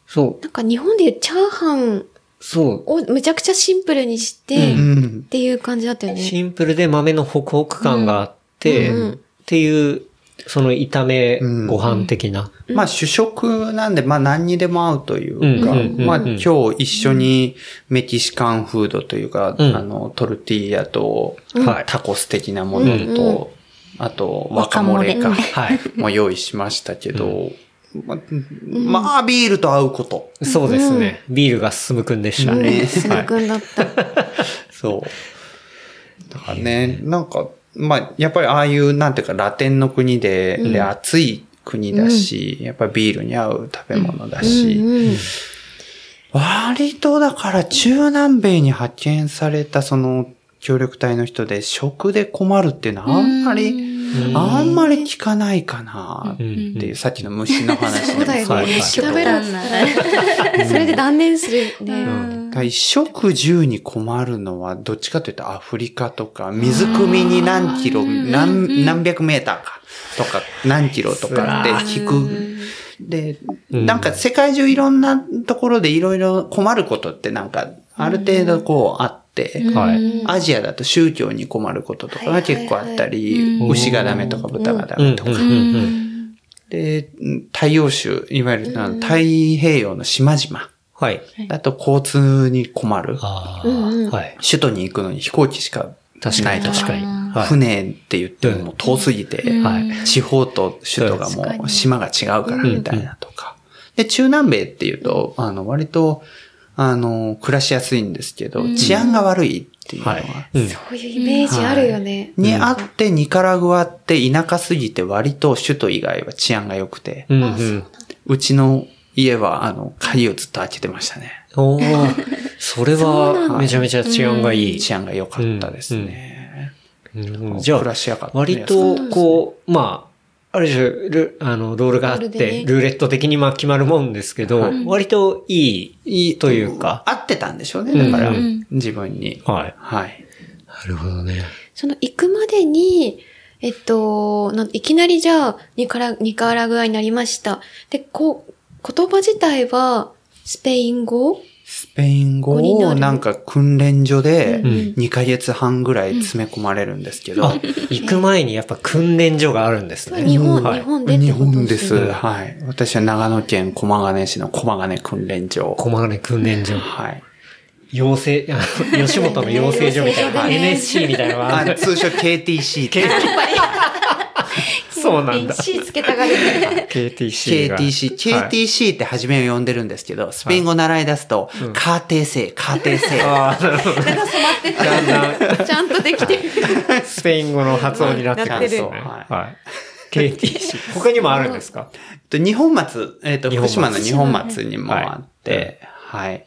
そう、なんか日本でいうチャーハンそう、をめちゃくちゃシンプルにして、ううん。っ。ていう感じだったよね。シンプルで豆のホクホク感があって、うん。うん。っていう、その炒めうんご飯的な。まあ主食なんで、まあ何にでも合うというか、うんうんうんまあ今日一緒にメキシカンフードというか、うんあの、トルティーヤと、はいタコス的なものと、あと、若漏れか、若はい。も用意しましたけど、ままあビールと合うこと。そうですね。ビールが進むくんでしたね。うん、すぐはいくんだった。そう。だからね、なんか、まあ、やっぱりああいう、なんていうか、ラテンの国で、で、暑い国だし、やっぱりビールに合う食べ物だし、うんうん割とだから中南米に派遣されたその協力隊の人で食で困るっていうのはあんまり、うん。あんまり聞かないかなってうん。いう、さっきの虫の話そうだよね。食べろっつっなたらそれで断念するね。一食十に困るのは、どっちかというとアフリカとか、水汲みに何キロ、何、何百メーターか、とか、何キロとかって聞く。で、うんなんか世界中いろんなところでいろいろ困ることってなんか、ある程度こうあって、はい。アジアだと宗教に困ることとかが結構あったり、うん。牛がダメとか豚がダうん。メとか。で、太陽州、いわゆる太平洋の島々はい。だと交通に困る。はい。首都に行くのに飛行機しか確かないとか。に確かに。はい。船って言っても遠すぎて、はい。地方と首都がもう島が違うからみたいなとか。で、中南米っていうと、あの、割と、あの、暮らしやすいんですけど、治安が悪いっていうのは。そういうイメージあるよね。にあって、ニカラグアって田舎すぎて割と首都以外は治安が良くて、うんうん。うちの家は、あの、鍵をずっと開けてましたね。おーそれはめちゃめちゃ治安がいい。治安が良かったですね。うんじゃあ暮ら、しやかった。割と、こう、まあ、ある種、ルあの、ロールがあって、ルーレット的にまあ決まるもんですけど、割といい、いいというか合ってたんでしょうね。だから、自分に。はい。はい。なるほどね。その行くまでに、えっと、なんいきなりじゃあ、ニカラ、ニカラグアになりました。で、こう、言葉自体は、スペイン語？スペイン語をなんか訓練所でうんうん2ヶ月半ぐらい詰め込まれるんですけど、あ、行く前にやっぱ訓練所があるんですね。日本、はい日本で日本です。ねはい。私は長野県駒ヶ根市の駒ヶ根訓練所。駒ヶ根訓練所。はい。養成、吉本の養成所みたいな、NSC みたいなのがある。あ通称 KTC って。そうなんだ。C つけたがる。KTC が。KTC。はい KTC って初めは呼んでるんですけど、スペイン語習い出すと、カーテー生、カーテー生。ああ、なるほど。なんか染まってだんだんちゃんとできてる。スペイン語の発音になってくるんですね。なってるはい。KTC。他にもあるんですか？と日本松、えっ、と、福島の日本松にもあって、はい。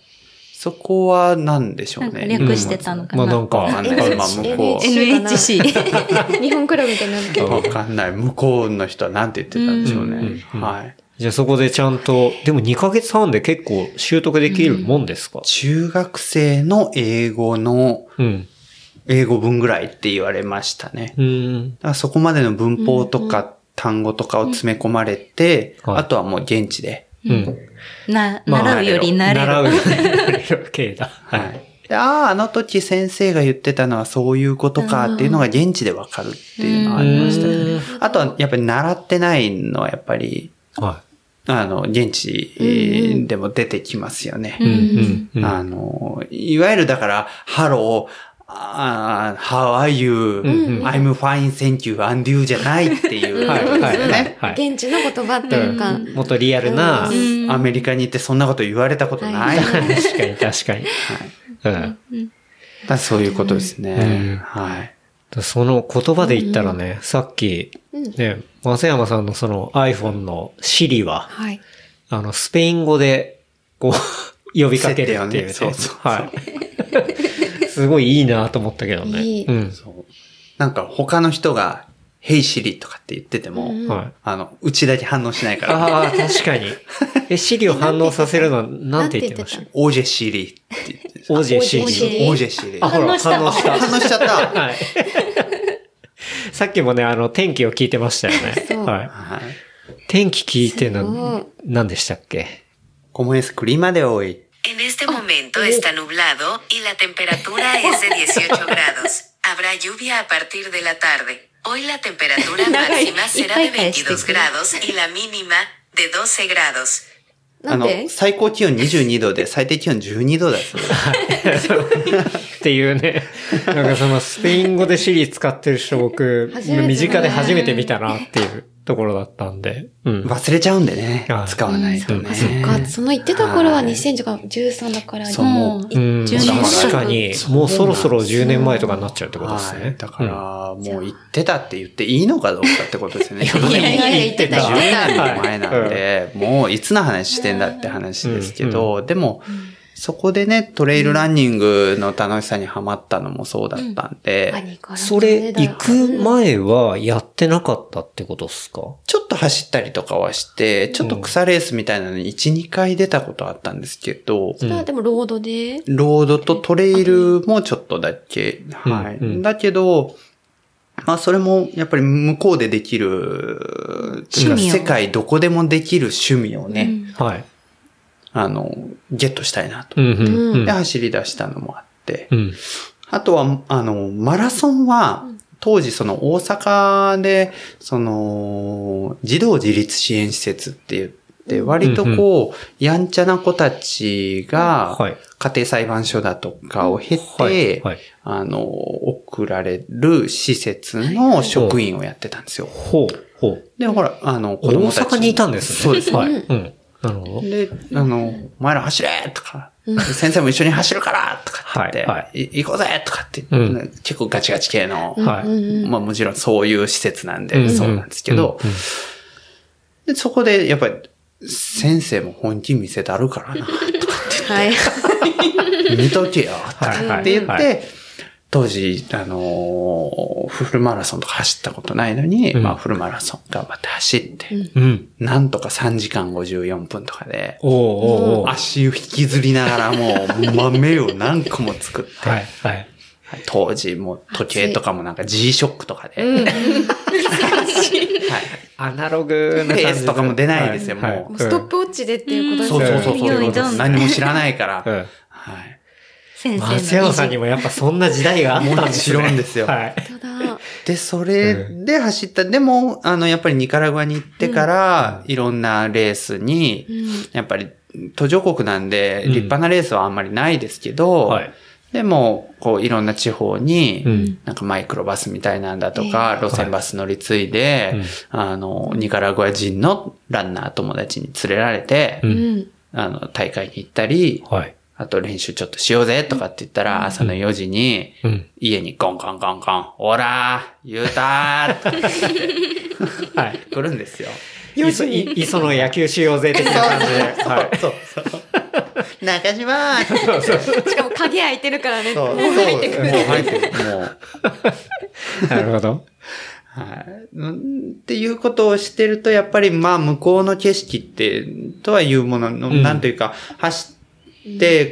そこは何でしょうね。略してたのかな。まあなんか、わかんない。まあ、向こ NHC NHC。日本クラブみたいになるけう。ど。わかんない。向こうの人は何て言ってたんでしょうね。うんうんはい。じゃあそこでちゃんと、でも2ヶ月半で結構習得できるもんですか？中学生の英語の、うん。英語文ぐらいって言われましたね。うん。だからそこまでの文法とか単語とかを詰め込まれて、はいあとはもう現地で。うん。な、まあ習うより慣れる。習うより慣れる系だ。は。はいああ、あの時先生が言ってたのはそういうことかっていうのが現地でわかるっていうのはありましたね。あとはやっぱり習ってないのはやっぱり、はあの、現地でも出てきますよね。い。うん。うん。あの、いわゆるだから、 Hello、あー how are you?、I'm fine, thank you, and you じゃないっていうはい。はい。はいね。はい。現地の言葉っていうか。もっとリアルな、うんアメリカに行ってそんなこと言われたことない。確かに確かに。うん。だそういうことですね。うんはい。その言葉で言ったらね、さっき、ね、松山さんのその iPhone の Siri は、はい。あの、スペイン語で、こう、呼びかけるっていうね。そうそうはい。すごいいいなと思ったけどね。いいうん。なんか他の人が、Hey Siri とかって言ってても、はい。あの、うちだけ反応しないから、ああ、確かに。え、Siri を反応させるのは、なんて言ってました？オージェ Siri って言ってる。オージェ Siri。オージェオージェ Siri。あ、ほら、反応した。反応しちゃった。はい。さっきもね、あの、天気を聞いてましたよね。そうはい。はい。天気聞いてのい、何でしたっけ？¿Cómo es clima de hoy? En este momento está nublado y la temperatura es de 18 grados. Habrá lluvia a partir de la tarde. Hoy la temperatura máxima será de 22 grados y la mínima de 12 grados. あの最高気温22度で最低気温12度だそうです。っていうね。なんかそのスペイン語でシリ使ってる人僕、身近で初めて見たなっていうところだったんで。うん。忘れちゃうんでねはい。使わないとね。うんそっか、その言ってた頃ははい2013だから、そうもううん、10年確かに、もうそろそろ10年前とかになっちゃうってことですはい。ね。だから、もう言ってたって言っていいのかどうかってことですよね。いやいやいや言 ってた10言ってた年も前なんで、もういつの話してんだって話ですけど、でも、そこでね、トレイルランニングの楽しさにハマったのもそうだったんで、それ、行く前はやってなかったってことっすか？ちょっと走ったりとかはして、ちょっと草レースみたいなのに1、2回出たことあったんですけど、それはでもロードで、ロードとトレイルもちょっとだけ、はい。だけど、まあそれもやっぱり向こうでできる、趣味を。世界どこでもできる趣味をね、はい。あの、ゲットしたいなと。で、。走り出したのもあって。うん。あとは、あの、マラソンは、当時その大阪で、その、児童自立支援施設って言って、割とこう、やんちゃな子たちがはい、家庭裁判所だとかを経はい。て、はい。あの、送られる施設の職員をやってたんですよ。ほう、ほう。で、ほら、あの、子大供たち。阪にいたんですね。そうです。はい。うん。なるほど。で、あの、お前ら走れとか、先生も一緒に走るからとかって言って、はいはいい行こうぜとかって、うん結構ガチガチ系の、はい。まあもちろんそういう施設なんで、うんそうなんですけど、うんうんでそこでやっぱり、先生も本気見せたるからな、はい。見とけよ、とかはいって言って、はい 当時、あのーフルマラソンとか走ったことないのに、うんまあフルマラソン頑張って走って、うん。なんとか3時間54分とかで、おうおうおう足を引きずりながらもう豆を何個も作って、はい。はい。はい当時もう時計とかもなんか G-SHOCK とかで、はいアナログな感じペースとかも出ないですよはもうストップウォッチでっていうことですそうね。そうそうそう何も知らないから、うん。はい。先生の松山さんにもやっぱそんな時代があったんですね。もちろんですよはい。で、それで走った。でも、あの、やっぱりニカラグアに行ってから、いろんなレースに、やっぱり途上国なんで、うん立派なレースはあんまりないですけど、はい。でも、こう、いろんな地方に、うんなんかマイクロバスみたいなんだとか、路線バス乗り継いで、うんあの、ニカラグア人のランナー友達に連れられて。あの、大会に行ったり、はい。あと練習ちょっとしようぜとかって言ったら、朝の4時に、うん。家にゴンゴンゴンゴン、オラー、言うたーって はい。来るんですよ。いそ、い磯の野球しようぜ的な感じで。はい。そうそう。中島ーしかも鍵開いてるからね。そう、もう入ってくる。もう入ってくる。もう。なるほど。はい。うんっていうことをしてると、やっぱりまあ向こうの景色って、とはいうものの、うんなんというか、走って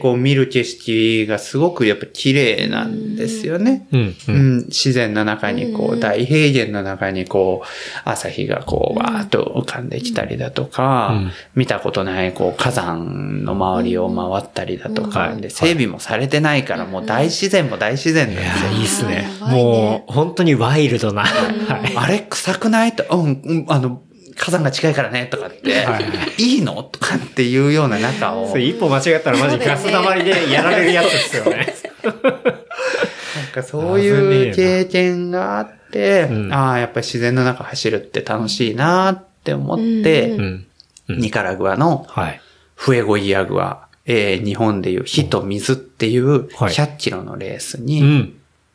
こう見る景色がすごくやっぱ綺麗なんですよね。うん。う。うんん、自然の中にこう大平原の中にこう、朝日がこう、わーっと浮かんできたりだとか、うん見たことないこう、火山の周りを回ったりだとか、うんで、整備もされてないからもう大自然も大自然なんいですよ。や、いいっすね。もう、本当にワイルドな。はい。あれ臭くない？と、うん、うん、あの、火山が近いからね、とかって、はいい。いの？とかっていうような中を、一歩間違ったらマジガス溜まりでやられるやつですよね。なんかそういう経験があって、うんああ、やっぱり自然の中走るって楽しいなって思って、うん。うん。うん。ニカラグアのはい。フエゴイアグア、えー日本でいう火と水っていうはい。100キロのレースうにん。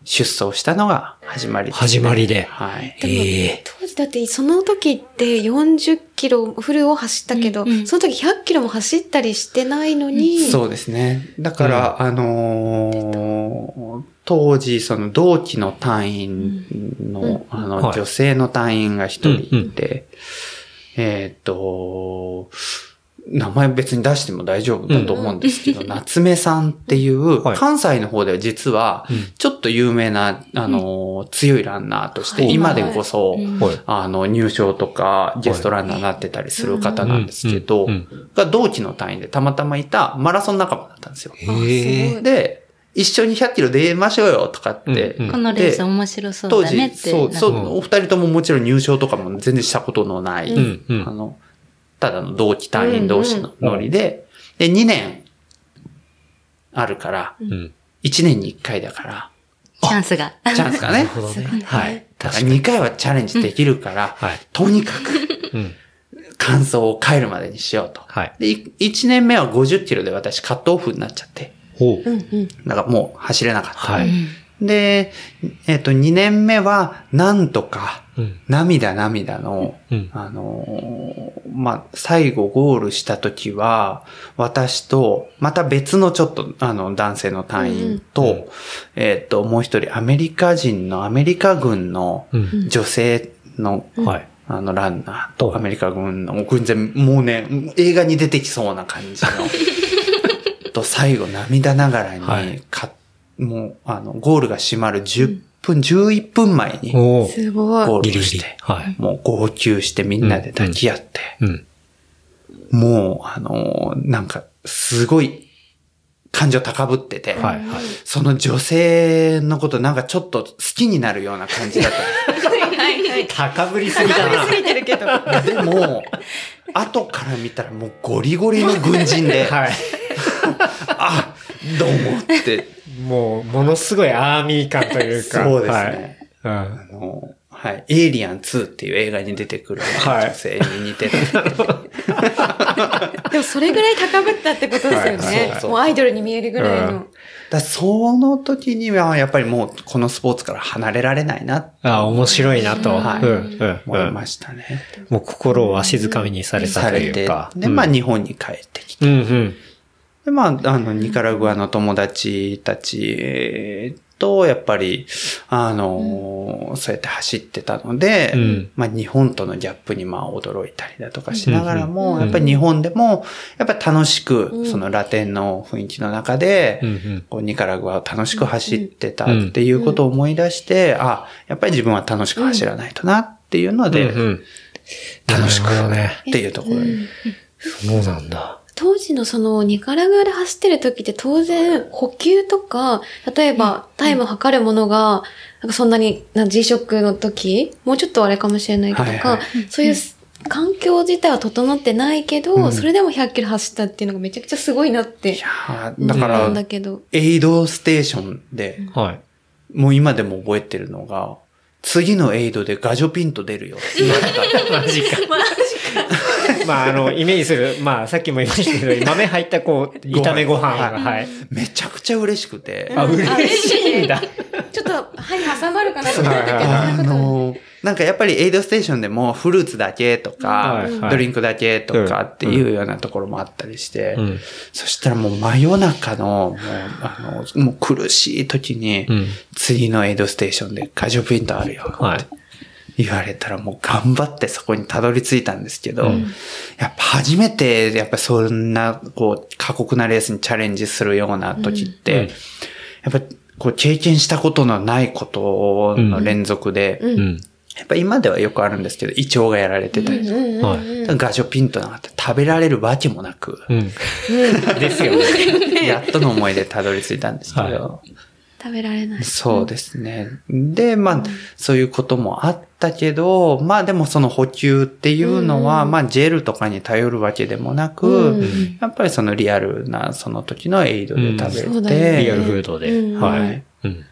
出走したのが始まりです、ね。始まりで。はい。でもええ。当時だってその時って40キロフルを走ったけど、うんうん。その時100キロも走ったりしてないのに、そうですね。だから、あのー当時、その同期の隊員の、あの、はい。女性の隊員が一人うんうん。いて、えっ、と、名前別に出しても大丈夫だと思うんですけど、夏目さんっていう、はい。関西の方では実はうん、ちょっと有名な、あのー強いランナーとして、はい。今でこそ。あの、入賞とか、ゲストランナーになってたりする方なんですけどうん。うん、が同期の隊員でたまたまいたマラソン仲間だったんですよ。で、一緒に100キロ出ましょうよとかって、うんうん。このレース面白そう当時、だねって。そう、そう、うん。お二人とももちろん入賞とかも全然したことのない、うん。うん。あの、ただの同期隊員同士のノリで、で、2年あるから、うん。1年に1回だから、チャンスが。チャンスがね。なるほどね。はい。だから2回はチャレンジできるから、はい。とにかくうん。感想を変えるまでにしようと。はい。で、1年目は50キロで私カットオフになっちゃって、ほう。うんうん。だからもう走れなかった。はい。で、えっ、と、2年目は、なんとか、うん。涙涙の、うん。あのーまあ、最後ゴールした時は、私と、また別のちょっと、あの、男性の隊員と、うんえっ、と、もう一人、アメリカ人の、アメリカ軍のうん。女性の、はい。あの、ランナーうんと、アメリカ軍の、軍然、もうね、映画に出てきそうな感じの、と、最後涙ながらに、はいかもう、あの、ゴールが閉まる10分、11分前におーすごい。ゴールして。、はい。もう号泣してみんなで抱き合って、うん。もう、あのーなんか、すごい、感情高ぶってて、はい、はい。その女性のことなんかちょっと好きになるような感じだった高ぶりすぎだな。ついてるけど。でも、後から見たらもうゴリゴリの軍人で、はい。あ、どうもって、もう、ものすごいアーミー感というか。そうですね。はい。うん。あの、はい。エイリアン2っていう映画に出てくるはい女性に似てる。でもそれぐらい高ぶったってことですよはいねそう。もうアイドルに見えるぐらいのうん。だその時にはやっぱりもうこのスポーツから離れられないなあ、面白いなと。はいうん、うん、思いうん。ましたね。もう心をわしづかみにされたとされていうか。。で、まあ日本に帰ってきて。うん、うん。で、まあ、あの、ニカラグアの友達たちと、やっぱり、あの、そうやって走ってたので、うん。まあ、日本とのギャップに、まあ、驚いたりだとかしながらも、うんやっぱり日本でも、やっぱり楽しく、うん。そのラテンの雰囲気の中で、うんうん。こうニカラグアを楽しく走ってたっていうことを思い出して、あ、やっぱり自分は楽しく走らないとなっていうので、うんうん。楽しく。っていうところに。そうなんだ。当時のそのニカラグアで走ってる時って当然補給とか、例えばタイム測るものが、なんかそんなにな G-SHOCK の時、もうちょっとあれかもしれないけどか、はいはいそういう環境自体は整ってないけど、うんそれでも100キロ走ったっていうのがめちゃくちゃすごいなっていやーだから思うん、だけど。エイドステーションで、はい。もう今でも覚えてるのが、次のエイドでガジョピンと出るよって言われた。マジか。まあ、あの、イメージする、まあ、さっきも言いましたけど、豆入ったこう、炒めご飯が、はい。めちゃくちゃ嬉しくて。あ、嬉しいんだ。ちょっと歯に挟まるかなと思ったけど、あのーなんかやっぱりエイドステーションでもフルーツだけとかはいはい、ドリンクだけとかっていうようなところもあったりしてう、ん。そしたらもう真夜中の、もう、あの、もう苦しい時にうん、次のエイドステーションでガジョピンとあるよ。はい。言われたらもう頑張ってそこにたどり着いたんですけど、うん。やっぱ初めて、やっぱそんな、こう、過酷なレースにチャレンジするような時って、うん。やっぱ、こう、経験したことのないことの連続で。やっぱ今ではよくあるんですけど、胃腸がやられてたりとか、うんガジョピンとなんて食べられるわけもなく、うん。ですよね。やっとの思いでたどり着いたんですけど、は食べられない。そうですね。で、まあ、そういうこともあったけど、まあでもその補給っていうのは、うんまあジェルとかに頼るわけでもなく、うんやっぱりそのリアルなその時のエイドで食べうんそうだよねリアルて、フードで。うんはい。うん。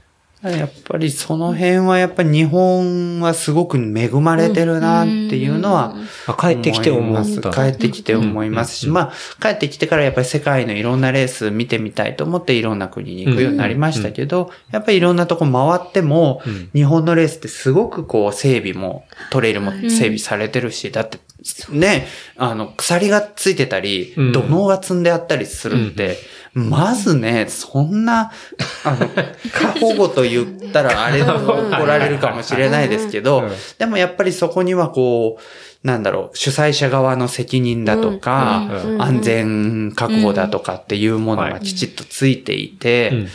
やっぱりその辺はやっぱり日本はすごく恵まれてるなっていうのは、あ帰ってきて思いま。す。帰ってきて思います。し、うんまあ、帰ってきてからやっぱり世界のいろんなレース見てみたいと思っていろんな国に行くようになりましたけど、やっぱりいろんなとこ回っても、うん。日本のレースってすごくこう整備も、トレイルも整備されてるし、だって、ね、あの、鎖がついてたり、うん。土のうが積んであったりするって、まずね、そんな、あの、過保護と言ったら あれ怒られるかもしれないですけど、うん。でもやっぱりそこにはこう、なんだろう、主催者側の責任だとか、うん。うん。安全確保だとかっていうものがきちっとついていて、うん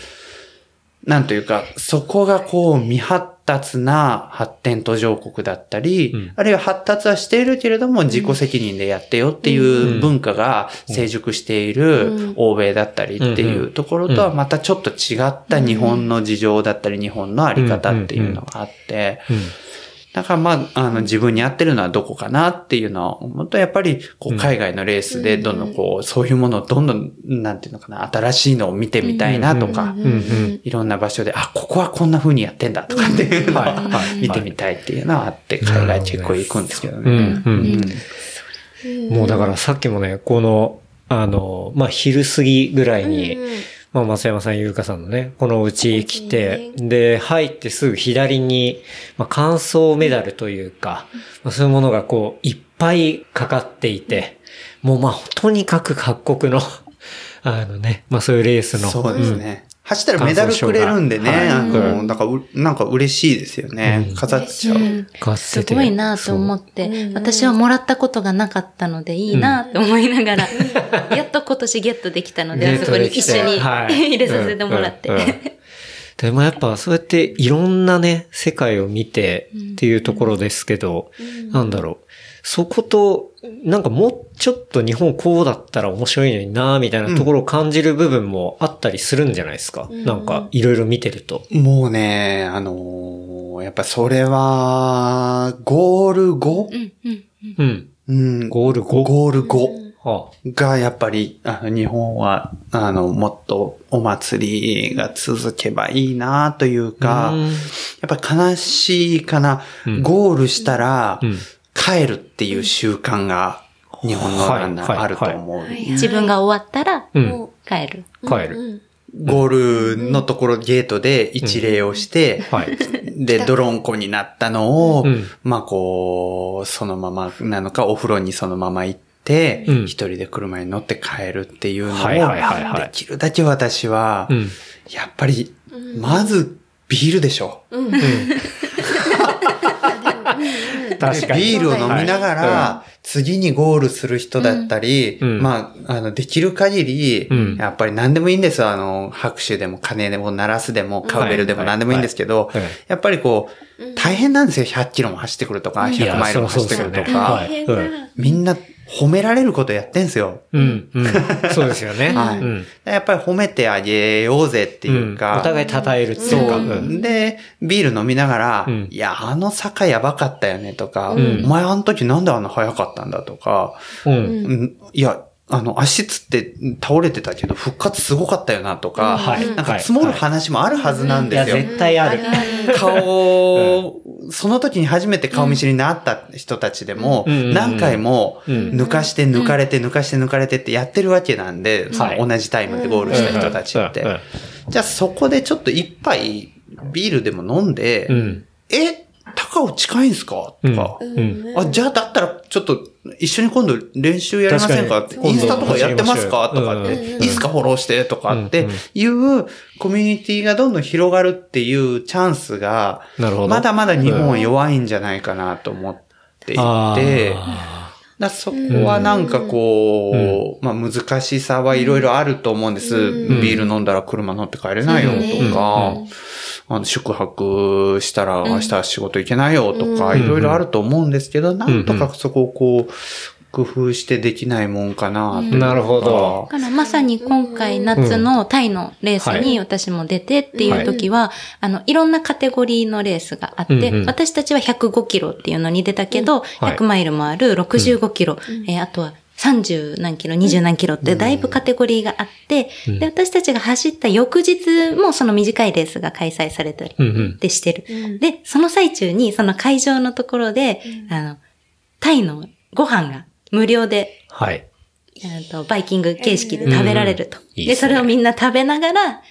なんというか、そこがこう未発達な発展途上国だったり、うん。あるいは発達はしているけれども自己責任でやってよっていう文化が成熟している欧米だったりっていうところとはまたちょっと違った日本の事情だったり日本のあり方っていうのがあって、うんだからまあ、あの、自分に合ってるのはどこかなっていうのは思うと、やっぱり、こう、海外のレースで、どんどんこう、そういうものをどんどん、なんていうのかな、新しいのを見てみたいなとか、いろんな場所で、あ、ここはこん。な風にやってん。だとかっていうのはいははい見てみたいっていうのはあって、海外結構行くん。ですけどうん。ね。うん。もうだからさっきもね、この、あの、まあ、昼過ぎぐらいに、まあ、松山さん、ゆうかさんのね、このお家来て、で、入ってすぐ左に、まあ、乾燥メダルというか、まあ、そういうものがこう、いっぱいかかっていて、もうまあ、とにかく各国の、あのね、まあ、そういうレースの。そうですね。走ったらメダルくれるんでね、はい。あうの、だからう、なんか嬉しいですよね。う。ん。飾っちゃう。うん。すごいなと思って、う。ん私はもらったことがなかったのでいいなと思いながら、やっと今年ゲットできたので、あそこに一緒に、はい。入れさせてもらって。うんうんうん。でもやっぱそうやっていろんなね、世界を見てっていうところですけど、なんだろう。そこと、なんかもうちょっと日本こうだったら面白いのになみたいなところを感じる部分もあったりするんじゃないですか？なんかいろいろ見てると。もうね、あのーやっぱそれは、ゴール後？うんうん。うん。うん。ゴール後？ゴール後はがやっぱり、あの、日本は、あの、もっとお祭りが続けばいいなというあ。か、うんやっぱ悲しいかな、うんゴールしたらうん、帰るっていう習慣が、日本のランナはい。ーあると思う。はい。自分が終わったら帰る。う帰る。うん。ゴールのところゲートで一礼をして、はい。で、泥んこになったのを、うん。まあこう、そのままなのか、お風呂にそのまま行って、うん。一人で車に乗って帰るっていうのを、はいはいはいはい。できるだけ私は、うん。やっぱり、まずビールでしょ。確かに。ビールを飲みながら、は次にゴールする人だったり、うん。まあ、あの、できる限り、うん。やっぱり何でもいいんですよ。あの、拍手でも鐘でも鳴らすでも、カウベルでも何でもいいんですけど、やっぱりこう、大変なんですよ。100キロも走ってくるとか、いや100マイルも走ってくるとか。みんな褒められることやってんすよ。うん。うん。そうですよね。はいうん。やっぱり褒めてあげようぜっていうか。んお互い称えるっていうか。そう。うんで、ビール飲みながら、うんいや、あの坂やばかったよねとか、んお前あの時なんであんな速かったんだとか、うん。うんいや、あの、足つって倒れてたけど、復活すごかったよなとか、はいなんか積もる話もあるはずなんですよ。絶対ある。顔、その時に初めて顔見知りになった人たちでも、うん。何回もうん。抜かして抜かれて抜かして抜かれてってやってるわけなんで、その同じタイムでゴールした人たちって。うん。うん。じゃあそこでちょっと一杯ビールでも飲ん。で、うん。え、高尾近いんすか？とか、うん。あ、じゃあだったらちょっと一緒に今度練習やりませんか？インスタとかやってますか？とかって、走いいっすかフォローしてとかってうんうん。いうコミュニティがどんどん広がるっていうチャンスが、なるほど。まだまだ日本は弱いんじゃないかなと思っていて、あだそこはなんかこう、まあ難しさはいろいろあると思うんです。うん。ビール飲んだら車乗って帰れないよとか、あの宿泊したら明日仕事行けないよとか、うん。いろいろあると思うんですけど、なんとかそこをこう、工夫してできないもんかなうかなるほど。だからまさに今回夏のタイのレースはい。に私も出てっていう時は、あの、いろんなカテゴリーのレースがあって、うんうん。私たちは105キロっていうのに出たけど、はい。100マイルもある65キロ、えーあとは30何キロ、20何キロってだいぶカテゴリーがあって、うんで、私たちが走った翌日もその短いレースが開催されたり。でしてる。うんで、その最中にその会場のところで、あの、タイのご飯が無料ではい。えーと、バイキング形式で食べられると。で、それをみんな食べながら、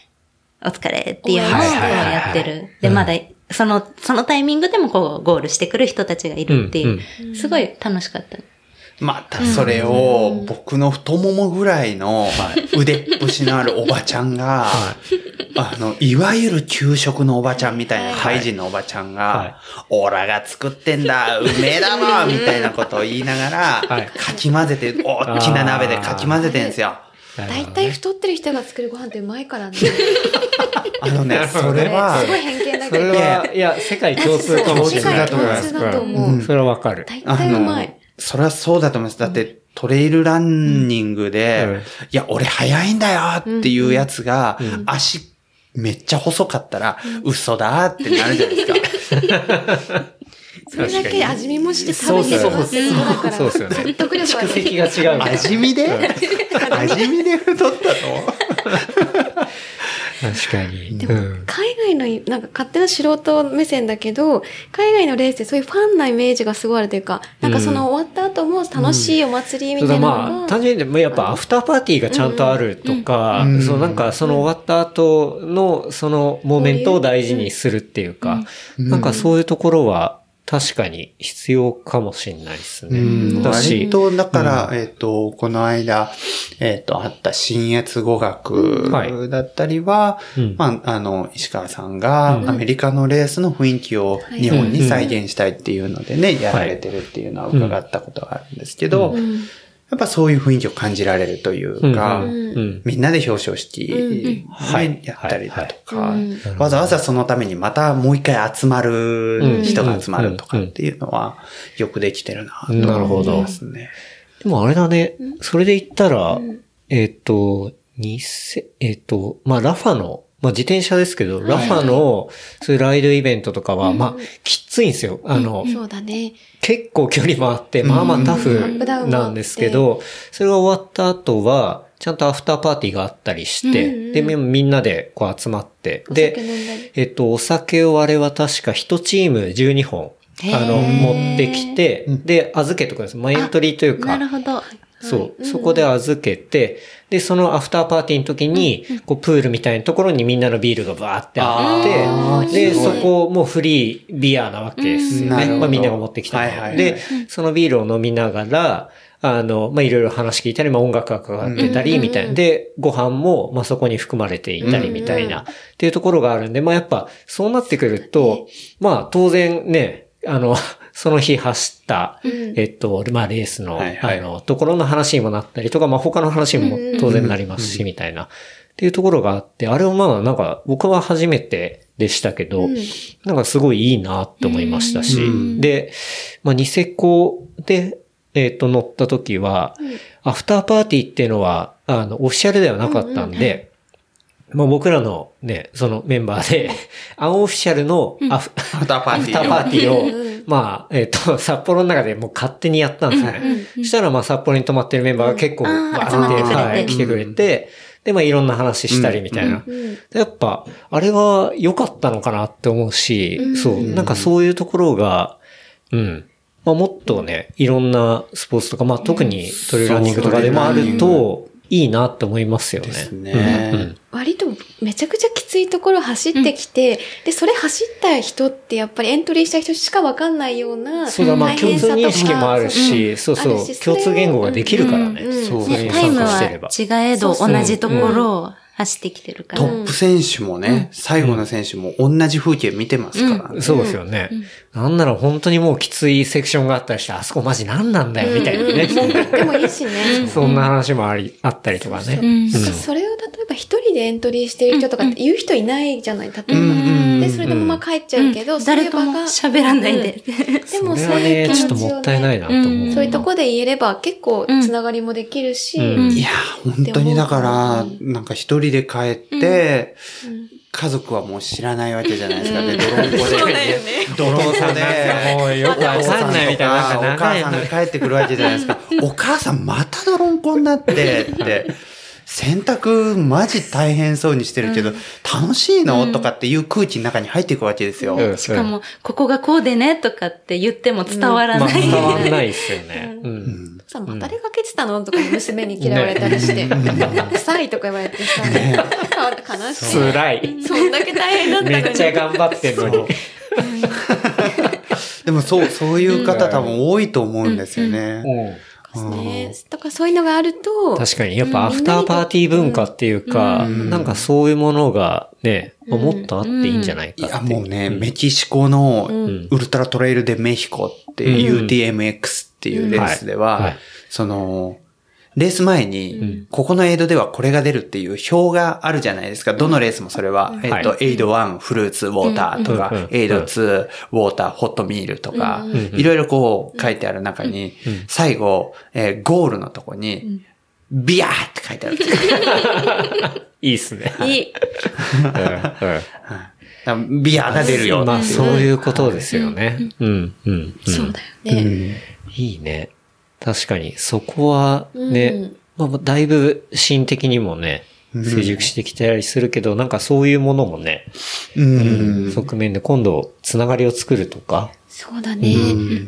お疲れっていうのをやってる。で、うんまだ、その、そのタイミングでもこう、ゴールしてくる人たちがいるっていう。すごい楽しかった。またそれを僕の太ももぐらいの腕っぷしのあるおばちゃんが、あの、いわゆる給食のおばちゃんみたいな、タイ人のおばちゃんが、オラが作ってんだ、うめえだろみたいなことを言いながはらい、かき混ぜて、大きな鍋でかき混ぜてんすよ。大体太ってる人が作るご飯ってうまいからね。あのね、それはす、ごい偏見だそれけど。は、いや、世界共通かもしれない。世界共通だと思う。それはわかる。大あの体うまい。、それはそうだと思います。だって、トレイルランニングで、うん。いや、俺早いんだよっていうやつが、うん。足めっちゃ細かったら、嘘だってなるじゃないですか。それだけ味見もして食べてそうるってことだから。そうですよね説得力が違う。味見で？味見で太ったの？確かに。でもうん。海外の、なんか勝手な素人目線だけど、海外のレースってそういうファンなイメージがすごいあるというか、なんかその終わった後も楽しいお祭りみたいなのまあ、が、単純に、まあやっぱアフターパーティーがちゃんとあるとか、うん。そうなんかその終わった後のそのモーメントを大事にするっていうか、なんかそういうところは確かに必要かもしれないですね。うん。割、と、だから、えっ、と、この間、えっ、と、あった新越語学はい。だったりは、うん。まあ、あの、石川さんがうん。アメリカのレースの雰囲気を日本に再現したいっていうのでね、やられてるっていうのは伺ったことがあるんですけど、うんやっぱそういう雰囲気を感じられるというか、うんうん。みんなで表彰式、うん。ねはいやったりだとか、うん。わざわざそのためにまたもう一回集まる人が集まるとかっていうのはよくできてるなとなるほど思いますね。でもあれだね、それで言ったら、えっ、と、にせ、えっ、と、まあ、ラファの、まあ、自転車ですけど、ラファの、そういうライドイベントとかは、まあ、きついんですよ。あの、そうだね。結構距離もあって、まあまあタフなんですけど、それが終わった後は、ちゃんとアフターパーティーがあったりして、で、みみんなでこう集まって、で。えっと、お酒をあれは確か1チーム12本、あの、持ってきて、で、預けとくんです。まあ、エントリーというか、なるほど。そう、そこで預けて、で、そのアフターパーティーの時に、こう、プールみたいなところにみんなのビールがバーってあって、で、そこもうフリービアなわけですよね。うん。なるほど。まあみんなが持ってきたは。いはいで、そのビールを飲みながら、あの、まあ、いろいろ話聞いたり、まあ、音楽がかかってたり、みたいな。で、ご飯も、まあ、そこに含まれていたり、みたいな、っていうところがあるんで、まあ、やっぱ、そうなってくると、まあ、当然ね、あの、その日走った、えっと、まあ、レースの、はいはい。あの、ところの話にもなったりとか、まあ、他の話にも当然なりますし、みたいな。っていうところがあって、あれはまあ、なんか、僕は初めてでしたけど、なんかすごいいいなって思いましたし、で、まあ、ニセコで、えっ、と、乗った時は、アフターパーティーっていうのは、あの、オフィシャルではなかったんで、まあ僕らのね、そのメンバーで、アンオフィシャルのアフ,、アフターパーティーアフターパーティーを、まあ、えっ、と、札幌の中でもう勝手にやったんですよね。そしたらまあ札幌に泊まってるメンバーが結構、あーって、集まってくれて。はい、来てくれて、で、まあいろんな話したりみたいな。やっぱ、あれは良かったのかなって思うし、そう、なんかそういうところが、うん。まあもっとね、いろんなスポーツとか、まあ特にトレーランニングとかでもあると、いいなって思いますよね。ですね。うん割とめちゃくちゃきついところ走ってきて、で、それ走った人ってやっぱりエントリーした人しかわかんないような。そうだ、まあ大共通認識もあるし、そうそう。共通言語ができるからね。うんうん。そうね、タイムはしてれば。違えど同じところを走ってきてるから。トップ選手もね、最後の選手も同じ風景見てますからね。そうですよね。なんなら本当にもうきついセクションがあったりして、あそこマジ何なんだよ、みたいなね。でもいいしね。そん。な話もあり、あったりとかね。うん。それを例えば一人でエントリーしてる人とかって言う人いないじゃない例えば。で、それでもまあ帰っちゃうけど、誰とも喋らないで。でもそれはね、ちょっともったいないなと思う。そういうとこで言えれば結構つながりもできるし、うん。いや、本当にだから、なんか一人で帰って、家族はもう知らないわけじゃないですか。で、泥んこで。泥んこで。もうよくわかんないみたいな。お母さんが帰ってくるわけじゃないですか。お母さんまた泥んこになって、って。洗濯マジ大変そうにしてるけど、楽しいの？とかっていう空気の中に入っていくわけですよ。うんしかも、ここがこうでねとかって言っても伝わらまあない。伝わんないですよね。うん。さ、まあ誰がけてたの？とか娘に嫌われたりして、臭いとか言われて。さ、悲しい。辛い。そんだけ大変だったのに。めっちゃ頑張ってんのに。でもそう、そういう方多分多いと思うんですよね。ね。だからそういうのがあると、確かに、やっぱアフターパーティー文化っていうか、なんかそういうものがね、もっとあっていいんじゃないかっていう。もうね、メキシコのウルトラトレイルでメヒコっていう UTMX っていうレースでははい。はい、その、レース前に、ここのエイドではこれが出るっていう表があるじゃないですか。どのレースもそれは、えっとは、エイド1、フルーツ、ウォーターとかエイド2、ウォーター、ホットミールとか、いろいろこう書いてある中に、最後、えーゴールのとこに、ビヤーって書いてあるんですよ。いいっすね。いい。ビアが出るよ。まあ、そういうことですよね。うん、うん。そうだよね。いいね。確かに、そこはね、うん。まあ、だいぶ心的にもね、成熟してきたりするけど、なんかそういうものもね、うん。側面で今度、つながりを作るとか、そうだね。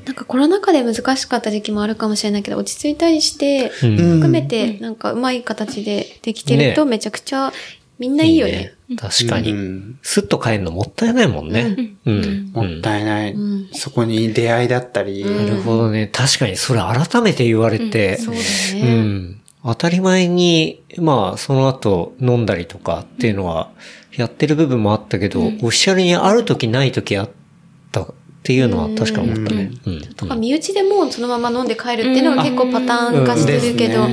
なんかコロナ禍で難しかった時期もあるかもしれないけど、落ち着いたりして、うん。含めて、なんかうまい形でできてるとね。めちゃくちゃみんないいよね。確かに。うんスッと帰るのもったいないもんね。うん。もったいない。そこに出会いだったり、なるほどね。確かにそれ改めて言われて、そうだうね。ん。当たり前に、まあ、その後飲んだりとかっていうのは、やってる部分もあったけど、オフィシャルにある時ない時あったっっていうのは確か思ったね。うん。とか、身内でもそのまま飲んで帰るっていうのが結構パターン化してるけど、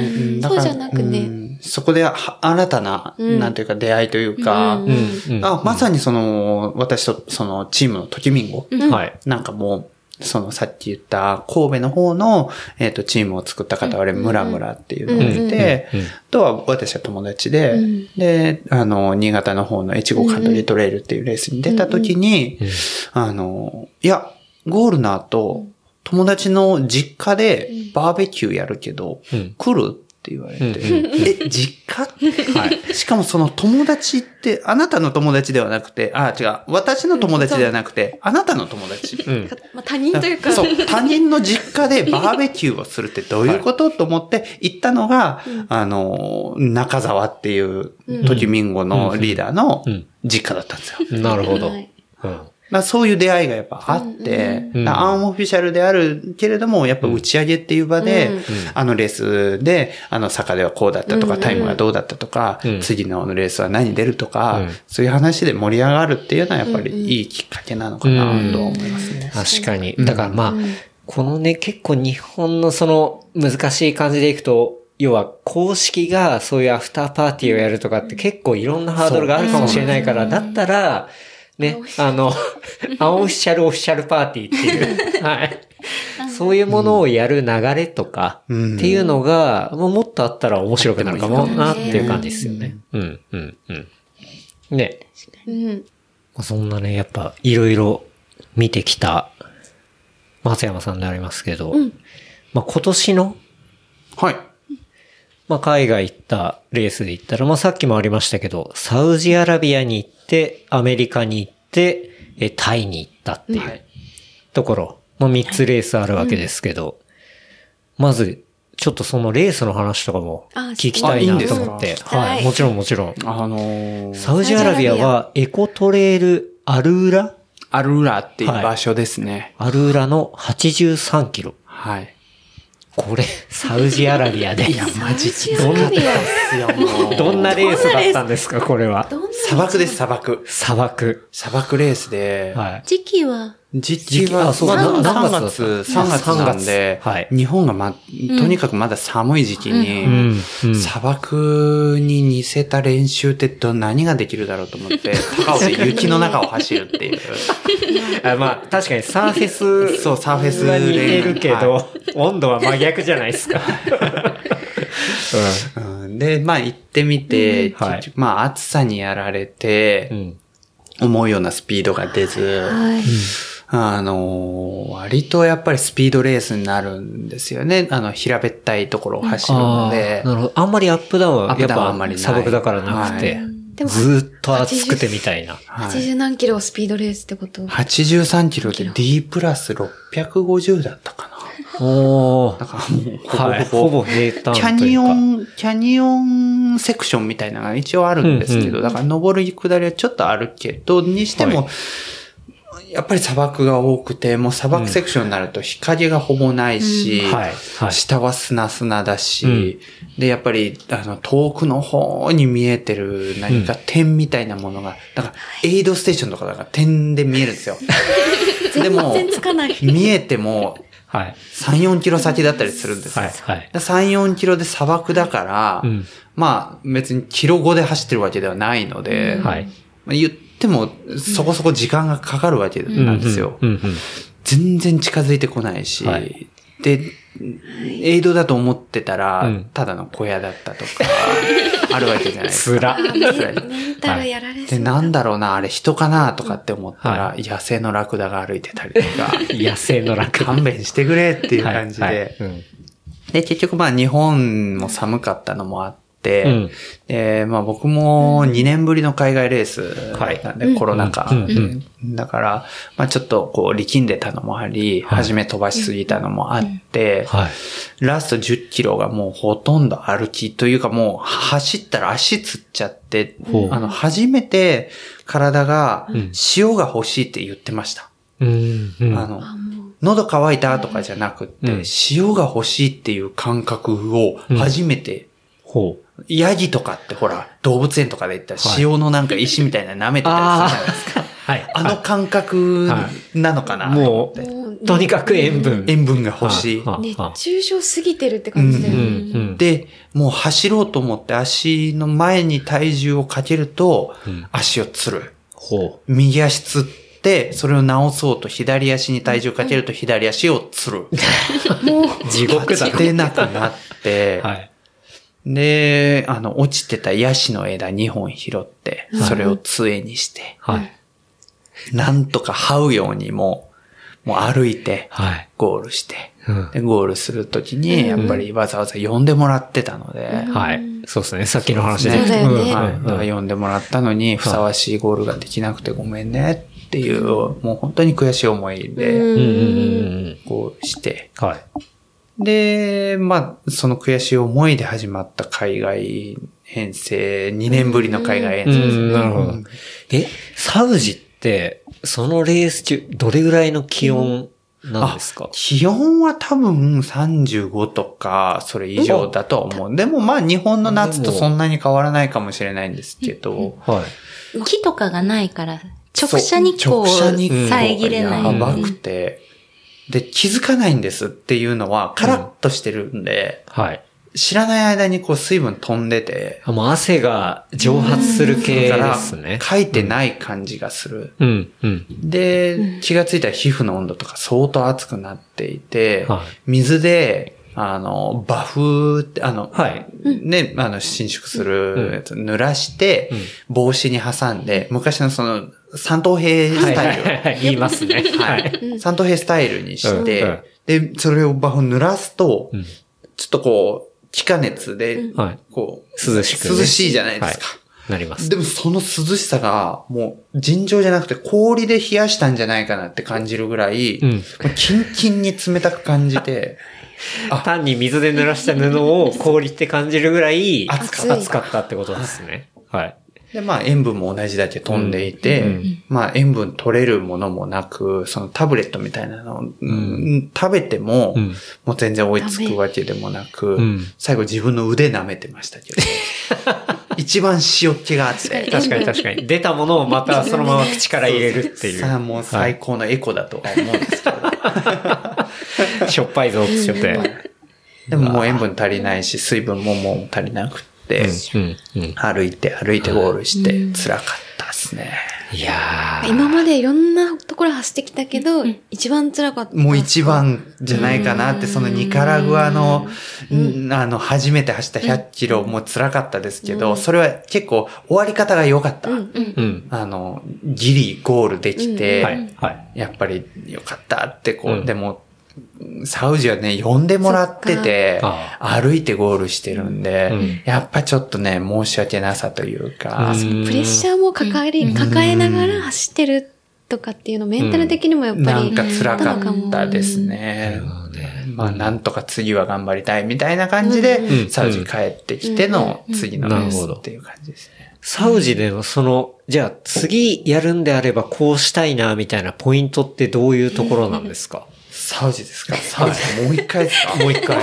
そうじゃなくだからうね。んそこでは新たな、うん。なんていうか出会いというか、うんあ、まさにその、私とそのチームのときみんご、はい。なんかもう、そのさっき言った神戸の方の、えっ、と、チームを作った方は、あれ、ムラムラっていうのを見て、とは私は友達で、うん。で、あの、新潟の方の越後カントリートレイルっていうレースに出た時に、うん。あの、いや、ゴールナーと友達の実家でバーベキューやるけど、うん。来るって言われて、うんうんえ、実家？はい。しかもその友達って、あなたの友達ではなくて、あ、違う、私の友達ではなくて、あなたの友達。うん。まあ、他人というか、そう、他人の実家でバーベキューをするってどういうこと、と思って 行ったのが、あの、中沢っていう、トキミンゴのリーダーのうん実家だったんですよ。なるほど。はいうん。だからそういう出会いがやっぱあって、うんだからアンオフィシャルであるけれども、やっぱ打ち上げっていう場で、うん。あのレースで、あの坂ではこうだったとか、うん。タイムがどうだったとか、うん。次のレースは何出るとか、うん。そういう話で盛り上がるっていうのはやっぱりいいきっかけなのかなとは思いますね。確かに。だからまあ、このね、結構日本のその難しい感じでいくと、要は公式がそういうアフターパーティーをやるとかって結構いろんなハードルがあるかもしれないから、だったら、ね、あの、アンオフィシャルオフィシャルパーティーっていう、はい。そういうものをやる流れとか、うんっていうのが、もうもっとあったら面白くなるかもなっていう感じですよね。うん、うん、うん。ね。うん。まあそんなね、やっぱいろいろ見てきた松山さんでありますけど、まあ今年の、はい。まあ海外行ったレースで言ったら、まあさっきもありましたけど、サウジアラビアに行って、アメリカに行って、え、タイに行ったっていうはいところ、まあ3つレースあるわけですけど、まず、ちょっとそのレースの話とかもあ聞きたいなと思って。あいいはい、もちろんもちろん。あのーサウジアラビアはエコトレールアルーラ？アルーラっていう場所ですね。アルーラの83キロ。はい。これ、サウジアラビアで。いや、マジどんな、どんなレースだったんですか、これは。砂漠です、砂漠。砂漠。砂漠レースで、はい。時期は、実地はあそうまだな何3月月、だった？3月なんで、はい日本がま、とにかくまだ寒い時期に。砂漠に似せた練習ってど、何ができるだろうと思って、高尾で雪の中を走るっていう。あまあ、確かにサーフェス。そうサーフェスは似てるけど、は温度は真逆じゃないですか。うんで、まあ行ってみて、まあ暑さにやられて、うん。思うようなスピードが出ず、はい。あのー割とやっぱりスピードレースになるんですよね。あの、平べったいところを走るので。なるほど。あんまりアップダウンは、やっぱあんまり砂漠だからなくて、はいでもずーっと暑くてみたいな。はい80何キロスピードレースってこと？83キロで D プラス650だったかな。おー。だからもうほぼほぼ、はい。ほぼ平坦というか。キャニオン、キャニオンセクションみたいなのが一応あるんですけど、うんうんだから登り下りはちょっとあるけど、にしても、はやっぱり砂漠が多くて、もう砂漠セクションになると日陰がほぼないし、うんはいはい下は砂砂だし、で、やっぱり、あの、遠くの方に見えてる何か点みたいなものが、だから、エイドステーションとかだから点で見えるんですよ。でも。見えても、はい。3、4キロ先だったりするんですよ。はい。はい。3、4キロで砂漠だから、うんまあ別にキロ5で走ってるわけではないので、はい。まあ言ってもそこそこ時間がかかるわけなんですよ。全然近づいてこないし、はい。で、エイドだと思ってたら、うん。ただの小屋だったとか、あるわけじゃないですか。つら。メンタルやられで、そう。なんだろうな、あれ人かなとかって思ったら、は野生のラクダが歩いてたりとか、野生の楽勘弁してくれっていう感じで、で、結局まあ日本も寒かったのもあって、うん。でまあ僕も2年ぶりの海外レースはい。なんで、コロナ禍、うん。うん。だから、まあちょっとこう力んでたのもあり、はい。初め飛ばしすぎたのもあって、はい。ラスト10キロがもうほとんど歩きというかもう走ったら足つっちゃってほ、う。あの初めて体がん。塩が欲しいって言ってました。うん。うん。あの、喉乾いたとかじゃなくって、うん。塩が欲しいっていう感覚を初めて、ほう。ヤギとかってほら、動物園とかで行ったらはい塩のなんか石みたいなの舐めてたりするじゃないですか。はい。あの感覚なのかな、もう、もうとにかく塩分。塩分が欲しい。は熱中症すぎてるって感じだようね。んうんで、もう走ろうと思って足の前に体重をかけると、うん足をつる。ほ右足つって、それを直そうと左足に体重かけると左足をつる。もう、う。地獄だ 立てなくなって、はい。で、あの、落ちてたヤシの枝2本拾って、うんそれを杖にして、はい。なんとか這うようにもう、もう歩いて、はい。ゴールして、うんで、ゴールするときに、やっぱりわざわざ呼んでもらってたので、はい。そうですね。さっきの話で。そうだよねんはい。うんだから呼んでもらったのに、ふさわしいゴールができなくてごめんねっていう、もう本当に悔しい思いで、うんうんうんこうして、うん。はい。で、まあ、その悔しい思いで始まった海外遠征、2年ぶりの海外遠う征ですなるほど。え、サウジって、そのレース中、どれぐらいの気温なんですか？気温は多分35とか、それ以上だとは思う。でもまあ日本の夏とそんなに変わらないかもしれないんですけど、はい。木とかがないから、直射日光を直射日光が遮れない。やばくて、で、気づかないんですっていうのは、カラッとしてるんで、はい。知らない間にこう水分飛んでて、あもう汗が蒸発する系だからですね。書いてない感じがする。うん、うん。で、気がついたら皮膚の温度とか相当熱くなっていて、はい水で、あの、バフって、あの、はい。ね、あの、伸縮するやつ濡らして、うん帽子に挟んで、昔のその、三等兵スはい、タイル。はい、はい。言いますね。はい。三等兵スタイルにして、で、それをバフ濡らすと、うんちょっとこう、気化熱で、はい。こう、涼しくね涼しいじゃないですか。なります。でもその涼しさが、もう、尋常じゃなくて氷で冷やしたんじゃないかなって感じるぐらい、キンキンに冷たく感じて、単に水で濡らした布を氷って感じるぐらい熱かった熱かったってことですね。はい。で、まあ塩分も同じだけ飛んでいて、うんうんまあ塩分取れるものもなく、そのタブレットみたいなのを、うん食べても、うんもう全然追いつくわけでもなく、うん最後自分の腕舐めてましたけど、一番塩気があって、確かに確かに。出たものをまたそのまま口から入れるっていう。さあもう最高のエコだとは思うんですけど、しょっぱいぞって言って。でももう塩分足りないし、水分ももう足りなく。歩いて歩いてゴールして辛かったですね。いやー。今までいろんなところ走ってきたけど、一番辛かった。もう一番じゃないかなって、そのニカラグアの、んあの、初めて走った100キロも辛かったですけど、それは結構終わり方が良かった。うん。あの、ギリゴールできて。やっぱり良かったってこう、うんでも、サウジはね、呼んでもらってて歩いてゴールしてるんで、うん。やっぱちょっとね、申し訳なさというか、うん。プレッシャーも抱えり、抱えながら走ってるとかっていうの、メンタル的にもやっぱり。なんか辛かったですね。まあ、なんとか次は頑張りたいみたいな感じで、うん。サウジ帰ってきての次のレースっていう感じですね。サウジでのその、じゃあ次やるんであればこうしたいなみたいなポイントってどういうところなんですか？サウジですか？サウジもう一回ですか？もう一回。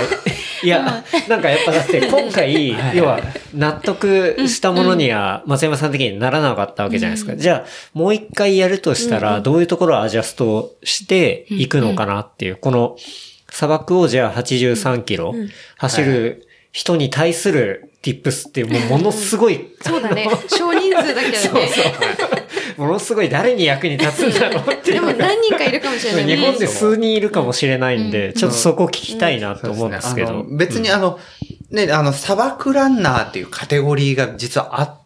いや、なんかやっぱだって今回、要は納得したものには松山さん的にならなかったわけじゃないですか。じゃあもう一回やるとしたらどういうところをアジャストしていくのかなっていう、この砂漠をじゃあ83キロ走る人に対する tips っていうもうものすごい、そうだね。少人数だけどね。ものすごい誰に役に立つんだろうっていでもうのが。何人かいるかもしれないね。日本で数人いるかもしれないんで、ちょっとそこ聞きたいなと思うんですけど。あの別にあの、ね、あの、砂漠ランナーっていうカテゴリーが実はあって、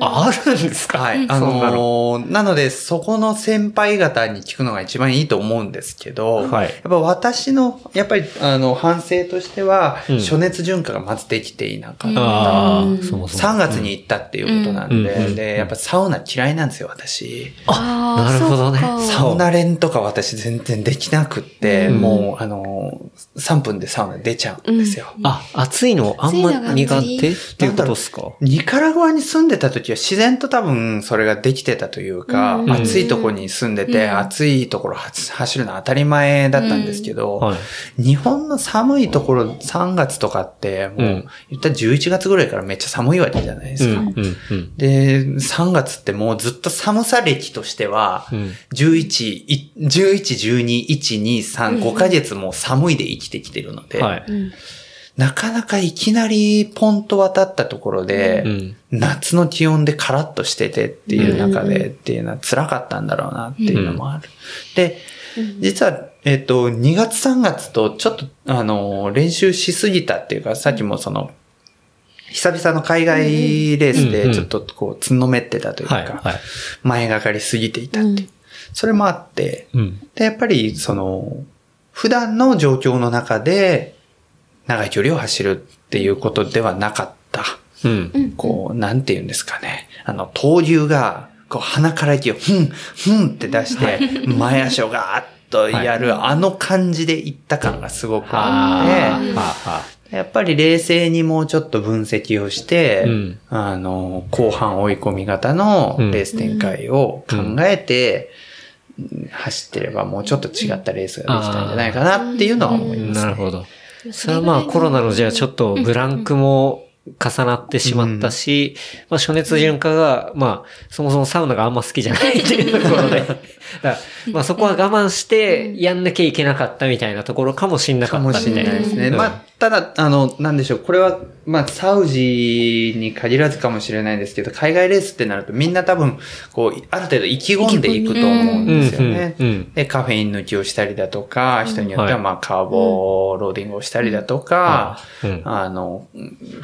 あるんですか？はい。あのーなの。で、そこの先輩方に聞くのが一番いいと思うんですけど、はい。やっぱ私の、やっぱり、あの、反省としては、うん。暑熱順化がまずできていなかった。ああ、そもそも。3月に行ったっていうことなんで、うん。うん。で、やっぱサウナ嫌いなんですよ、私。あーなるほどね。サウナ連とか私全然できなくって、うん。もう、あの、3分でサウナ出ちゃうんですよ。あ、暑いいのあんま苦手っていうことですか？ニカラグアに住んでた時は自然と多分それができてたというか、うん暑いとこに住んでて、うん暑いところ走るのは当たり前だったんですけど、はい。日本の寒いところ3月とかって、もう、うん言ったら11月ぐらいからめっちゃ寒いわけじゃないですか。うん、うん、うん。で、3月ってもうずっと寒さ歴としては、うん11、い11、12、1、2、3、5ヶ月もう寒いで生きてきてるので、はい。うんなかなかいきなりポンと渡ったところで、うん。夏の気温でカラッとしててっていう中うんでっていうのは辛かったんだろうなっていうのもある。で、実は、えっ、と、2月3月とちょっと、あの、練習しすぎたっていうか、さっきもその、久々の海外レースでちょっとこう、つんのめってたというか、はい。はい。前がかりすぎていたっていう。それもあって、うん。で、やっぱり、その、普段の状況の中で、長い距離を走るっていうことではなかった。うん。こう、なんて言うんですかね。あの、闘牛が、こう、鼻から息を、ふん、ふんって出して、前足をガーッとやる、あの感じでいった感がすごくあって、やっぱり冷静にもうちょっと分析をして、うんあの、後半追い込み型のレース展開を考えて、走ってればもうちょっと違ったレースができたんじゃないかなっていうのは思います、なるほど。それはまあコロナのじゃあちょっとブランクも重なってしまったし、まあ暑熱順化が、まあそもそもサウナがあんま好きじゃないっていうところで、だまあそこは我慢してやんなきゃいけなかったみたいなところかもしんなかったかもしれないですね。うん。まあ、ただ、あの、なんでしょう。これは、まあ、サウジに限らずかもしれないですけど、海外レースってなるとみんな多分、こう、ある程度意気込んでいくと思うんですよね。で、カフェイン抜きをしたりだとか、人によっては、はい。まあ、カーボローディングをしたりだとか、うん。あの、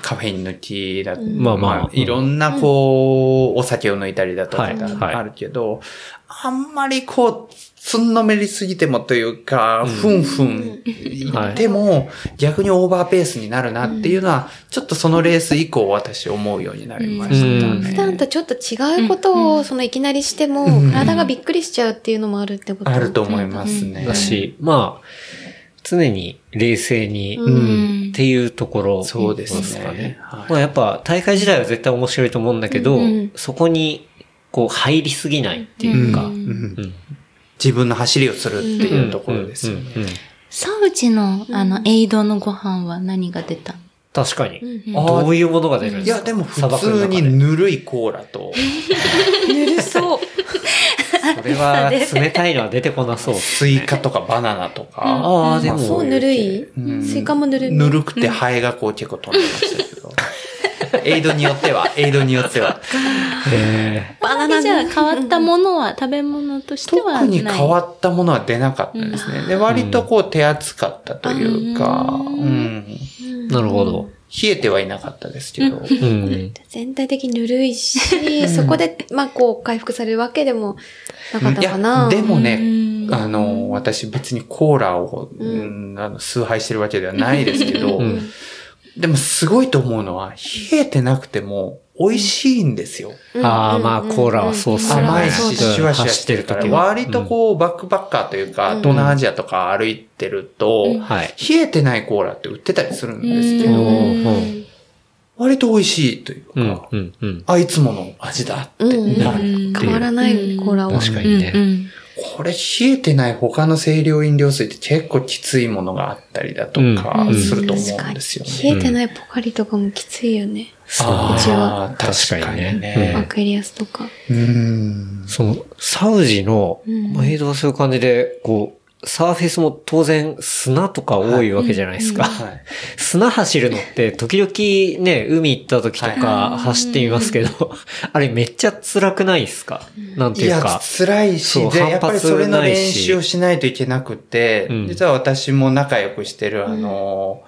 カフェイン抜きだ、まあまあ。いろんな、こう、お酒を抜いたりだとかあるけど、あんまりこう、つんのめりすぎてもというか、ふんふん言っても、逆にオーバーペースになるなっていうのは、ちょっとそのレース以降私思うようになりましたうん。ね。普段とちょっと違うことを、そのいきなりしても、うん。体がびっくりしちゃうっていうのもあるってことあると思いますね。だし、まあ、常に冷静に、うんっていうところそうですかね。はい。まあやっぱ大会時代は絶対面白いと思うんだけど、うん。そこにこう入りすぎないっていうか、うん。うん。うん。自分の走りをするっていうところですよね。うんうんうんサウジの、あの、エイドのご飯は何が出た？の確かに、うんあどういうものが出るんいや、ですか？でも砂普通にぬるいコーラと、ぬるそう。それは冷たいのは出てこなそう。スイカとかバナナとか。ああ、でも、そうぬるい。うん。スイカもぬるいぬるくてハエがこう結構飛んでましたけど。エイドによっては、エイドによっては。えバナナじゃあ変わったものは、食べ物としてはない。特に変わったものは出なかったですね。で、割とこう手厚かったというか、うん。ーなるほど。冷えてはいなかったですけど。うん。全体的にぬるいし、そこで、まあこう、回復されるわけでもなかっいたかな。や、でもね、うんあの、私別にコーラを、うんあの崇拝してるわけではないですけど、うんでもすごいと思うのは、冷えてなくても美味しいんですよ。うん。ああ、まあ、コーラはそうっすよね。甘いし、シュワシュワしてるから、割とこう、バックパッカーというか、東南アジアとか歩いてると。冷えてないコーラって売ってたりするんですけうんど、うん。割と美味しいといううんか、、うん、うん。あ、いつもの味だってうんなる。うん。変わらないコーラを。確かにね。うんうんこれ冷えてない他の清涼飲料水って結構きついものがあったりだとかうんすると思うんですよね。冷えてないポカリとかもきついよね。あうちはあ、確かにね。アクエリアスとか。うん。その、サウジの、うんまあ、映像はそういう感じで、こう、サーフェスも当然砂とか多いわけじゃないですか。はい。砂走るのって、時々ね、海行った時とか走ってみますけど、あれめっちゃ辛くないですか？なんていやいうか。、辛いそうし、で、やっぱりそれの練習をしないといけなくて、うん実は私も仲良くしてる、あの、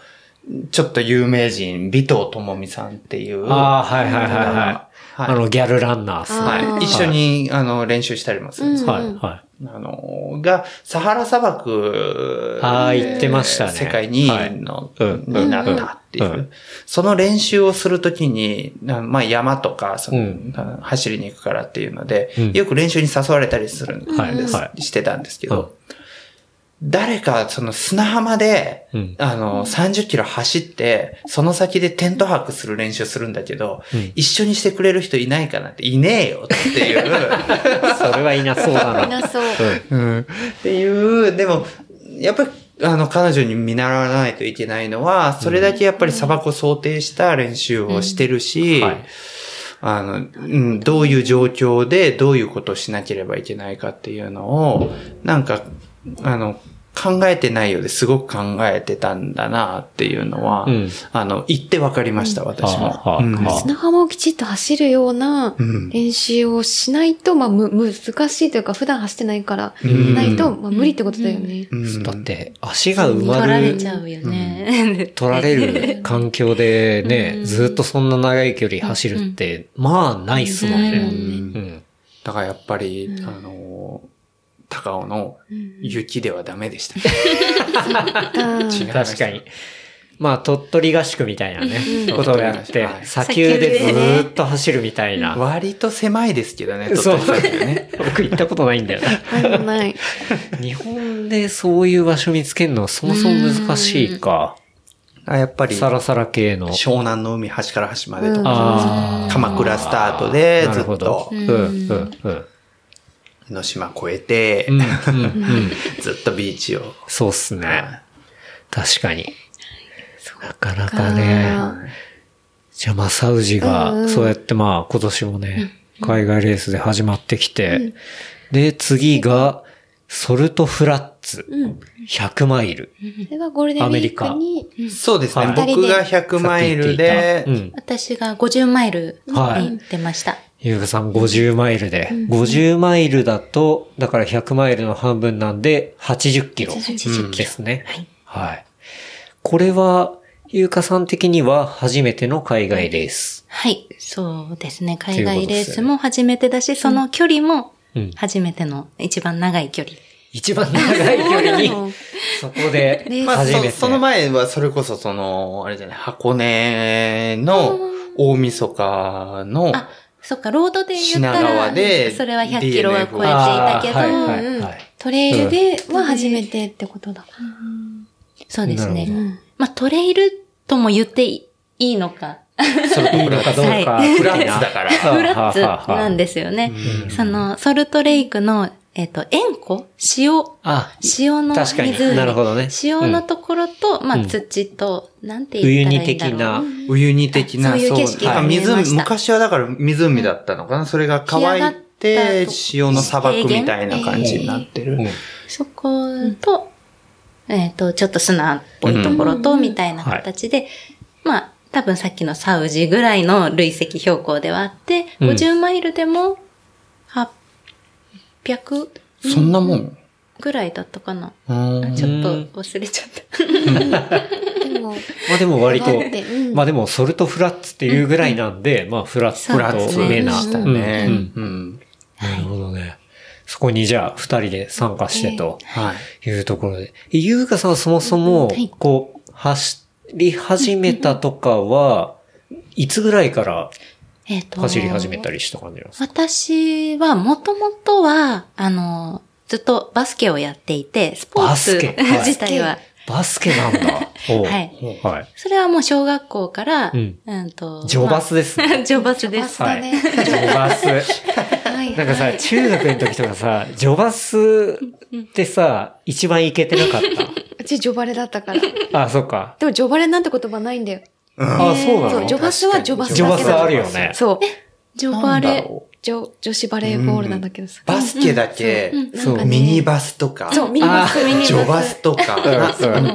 ちょっと有名人、尾藤智美さんっていう。ああ、はいはいはいはい。はいあの、ギャルランナーっすね。あーはい。一緒に、あの、練習したりもするんですよはい、はあの、が、サハラ砂漠あー言ってましたね。世界2はい。位の、うんになったっていう。うんその練習をするときに、なまあ山とか、そのうん。走りに行くからっていうので、うん。よく練習に誘われたりするんです、はいはしてたんですけど、誰かその砂浜で、うんあの、30キロ走って、その先でテント泊する練習するんだけど、うん一緒にしてくれる人いないかなって、いねえよっていう。それはいなそうだな。みなそう。うんっていう、でも、やっぱり、あの、彼女に見習わないといけないのは、それだけやっぱり砂漠を想定した練習をしてるし、はいあの、うん、どういう状況でどういうことをしなければいけないかっていうのを、なんか、あの、考えてないようですごく考えてたんだなっていうのは、うん。あの、言って分かりました、私も。はあはあうん。はあ砂浜をきちっと走るようなうん。練習をしないと、まあ、む、難しいというか、普段走ってないから、うん。ないと、まあ、無理ってことだよね。うん。だって、足が埋取まられるちゃうよね。取られる環境でね、うん。ずっとそんな長い距離走るって、まあ、ないっすもんね。だからやっぱり、あの、高尾の雪ではダメでした。あ違う確かに。まあ、鳥取合宿みたいなね、ことをやっては、い砂丘でずーっと走るみたいな。割と狭いですけどね、そう鳥取砂丘ね。僕行ったことないんだよな。日本でそういう場所見つけるのはそもそも難しいか。あやっぱり、サラサラ系の。湘南の海端から端までとか、ああ。鎌倉スタートでなずっとるほど。うん、うん、うん。江ノ島越えて、うん、うん、うん。ずっとビーチを。そうっすね。確かに。なかなかね。じゃあまあ、サウジうんうんが、そうやってまあ、今年もね、海外レースで始まってきて、で、次が、ソルトフラッツ、100マイル。それはゴールデンウィークに、そうですね。はい僕が100マイルで、うん。私が50マイルはいに出ました。ゆうかさん50マイルで、50マイルだと、だから100マイルの半分なんで、80キロ80ですね。はい。はい。これは、ゆうかさん的には初めての海外レース。はい。そうですね。海外レースも初めてだし、その距離もうん初めての一番長い距離。一番長い距離に、そこで初めて。そその前はそれこそその、あれじゃない、箱根の大晦日の、あ、そっか、ロードで言った品川ら、でそれは100キロは超えていたけど、はいはいはい。トレイルでは初めてってことだ。そうですね。まあ、トレイルとも言っていいのか。それいいのかどうか。はいフラッツだから。フラッツなんですよね。うんその、ソルトレイクの、えっ、と、塩湖？塩、あ、塩の確かに。湖。なるほどね。塩のところと、まあ、うん。土と、なんて言ったらいいんだろう。ウユニ的な。ウユニ的な、そういう景色が見えました。湖、昔はだから湖だったのかな？それが乾いて塩の砂漠みたいな感じになってる。うん。そこと、えっ、と、ちょっと砂っぽいところと、みたいな形で、まあ、多分さっきのサウジぐらいの累積標高ではあって、うん。50マイルでも、800そんなもん？ぐらいだったかな。うんちょっと忘れちゃった。でも、まあでも割とまあでもソルトフラッツっていうぐらいなんで、まあフラッツフラッツと上な。なるほどね。そこにじゃあ二人で参加してとはい。いうところで。ゆうかさんはそもそもはい、こう、走り始めたとかは、いつぐらいからえっ、と、走り始めたりした感じなんですか？私は、もともとは、あの、ずっとバスケをやっていて、スポーツバスケ？はい自体は、バスケなんだ。はい。はい。それはもう小学校から、ううんん、と、ジョバスですね。まあ ジョバスです。バスだね。ジョバス。はい。なんかさ、中学の時とかさ、ジョバスってさ、一番イケてなかっうちジョバレだったから。でた。あ、そっか。もジョバレなんて言葉ないんだよ。あ、そうなそう、のジョバスはジョバスだけジョバスあるよね。そう。ジョバレ？女、女子バレーボールなんだけどさ。バスケだけ、そう。ミニバスとか、そう、ミニバス、ミニバス。ジョバスとか、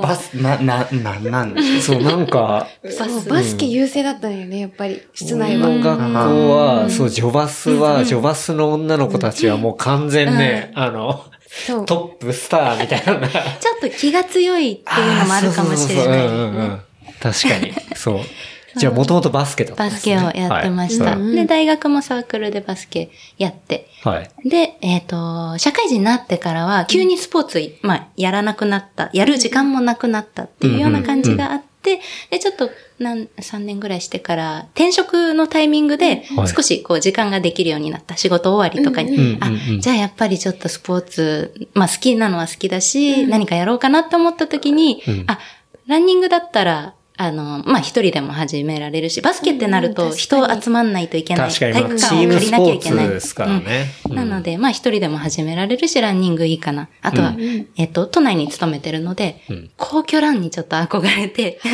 バス、な、な、な、なん？そう、なんか、バスケ優勢だったんよね、やっぱり。室内は。の学校は、そう、ジョバスは、ジョバスの女の子たちはもう完全ね、あの。トップスターみたいな。ちょっと気が強いっていうのもあるかもしれない。確かに。そう。じゃあ、もともとバスケだったんバスですねケをやってました。はいうんで、大学もサークルでバスケやって。はい。で、えっ、と、社会人になってからは、急にスポーツ、まあ、やらなくなった、やる時間もなくなったっていうような感じがあって、で、ちょっと、なん、3年ぐらいしてから、転職のタイミングではい、少しこう、時間ができるようになった。仕事終わりとかに。あじゃあやっぱりちょっとスポーツ、まあ好きなのは好きだし、何かやろうかなって思った時に、うんあ、ランニングだったら、あの、まあ一人でも始められるし、バスケってなるとうん人集まんないといけない。確かに、体まあ、育館を借りなきゃいけない。ですからね。うんなので、まあ一人でも始められるし、ランニングいいかな。あとは、うえっと、都内に勤めてるので、うん皇居ランにちょっと憧れて、公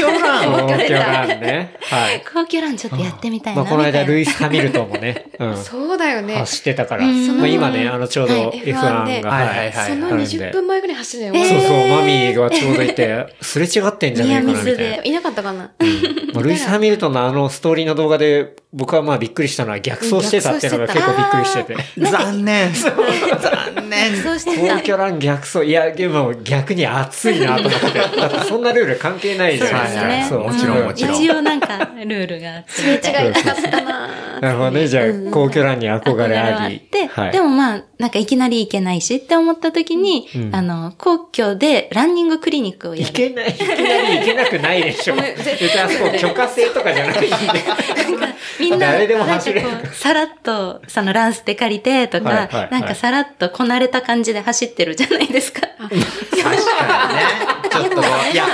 共ラン東京ランね。はい。皇居ランちょっとやってみたいな。まあ、この間、ルイス・ハミルトンもね、うん。そうだよね。走ってたから。うんまあ、今ね、あの、ちょうどはい F1 が、はいはいはいそのあるんで20分前ぐらい走ってたよ。そうそう、マミーがちょうどいて、すれ違ってんじゃねえかな、みたいなニアミスで。いなかったかなまあルイス・ハミルトンのあのストーリーの動画で、僕はまあびっくりしたのは逆走してたっていうのが結構びっくりしてて。残念。残念。そうしてた皇。居ラン逆走、いや、でも逆に熱いなと思って。だってそんなルール関係ないじゃないですか。ね。そうもちろんうもちろん一応なんか、ルールがあってみたいな。違いなかったななるほどね。じゃあ、皇居ランに憧れあり。で、はい。でもまあ、なんかいきなり行けないしって思った時に、うんあの、皇居でランニングクリニックをやいる。けない、いきなり行けなくないでしょ。別にあそこ許可制とかじゃないんで。みんな、誰でも走れるさらっと、そのランスで借りてとか、なんかさらっとこなれた感じで走ってるじゃないですか。確かにね。ちょっといや、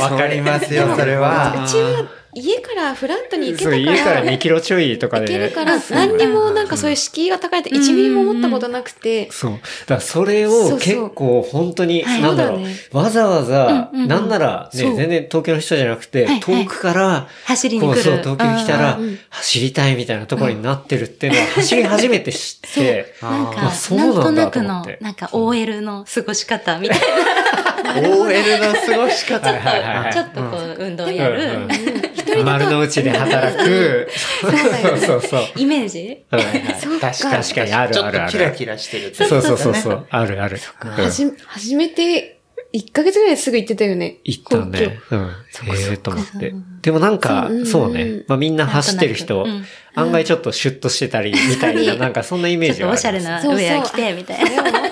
わかりますよ、それは。うちは家からフラットに行けたそう、から。家から2キロちょいとか行で。けるから、何にもなんかそういう敷居が高いって1ミリも思ったことなくて、そう。だからそれを結構本当に、はい。なんだろう、わざわざ、うんうんうん。なんならね、全然東京の人じゃなくて、はいはい。遠くから、走りに来る。そう、東京に来たら走りたいみたいなところになってるっていうのは、走り始めて知って、なんかなんとなくのなんか OL の過ごし方みたい OL の過ごし方。ちょっとこう、運動やる、うんうん一人丸の内で働く、そうそうそう。イメージ？はいはいそうか確かに。確かにあるちょっあるあるとキラキラしてる。そうそうそうそう、あるある。うんはじ、始めて、1ヶ月ぐらいですぐ行ってたよね。行ったね。うん。ええと思って。でもなんかそううん、そうね。まあみんな走ってる人案外ちょっとシュッとしてたり、みたいな、なんかそんなイメーちょっとおしゃれ。なウェア着て、みたいな。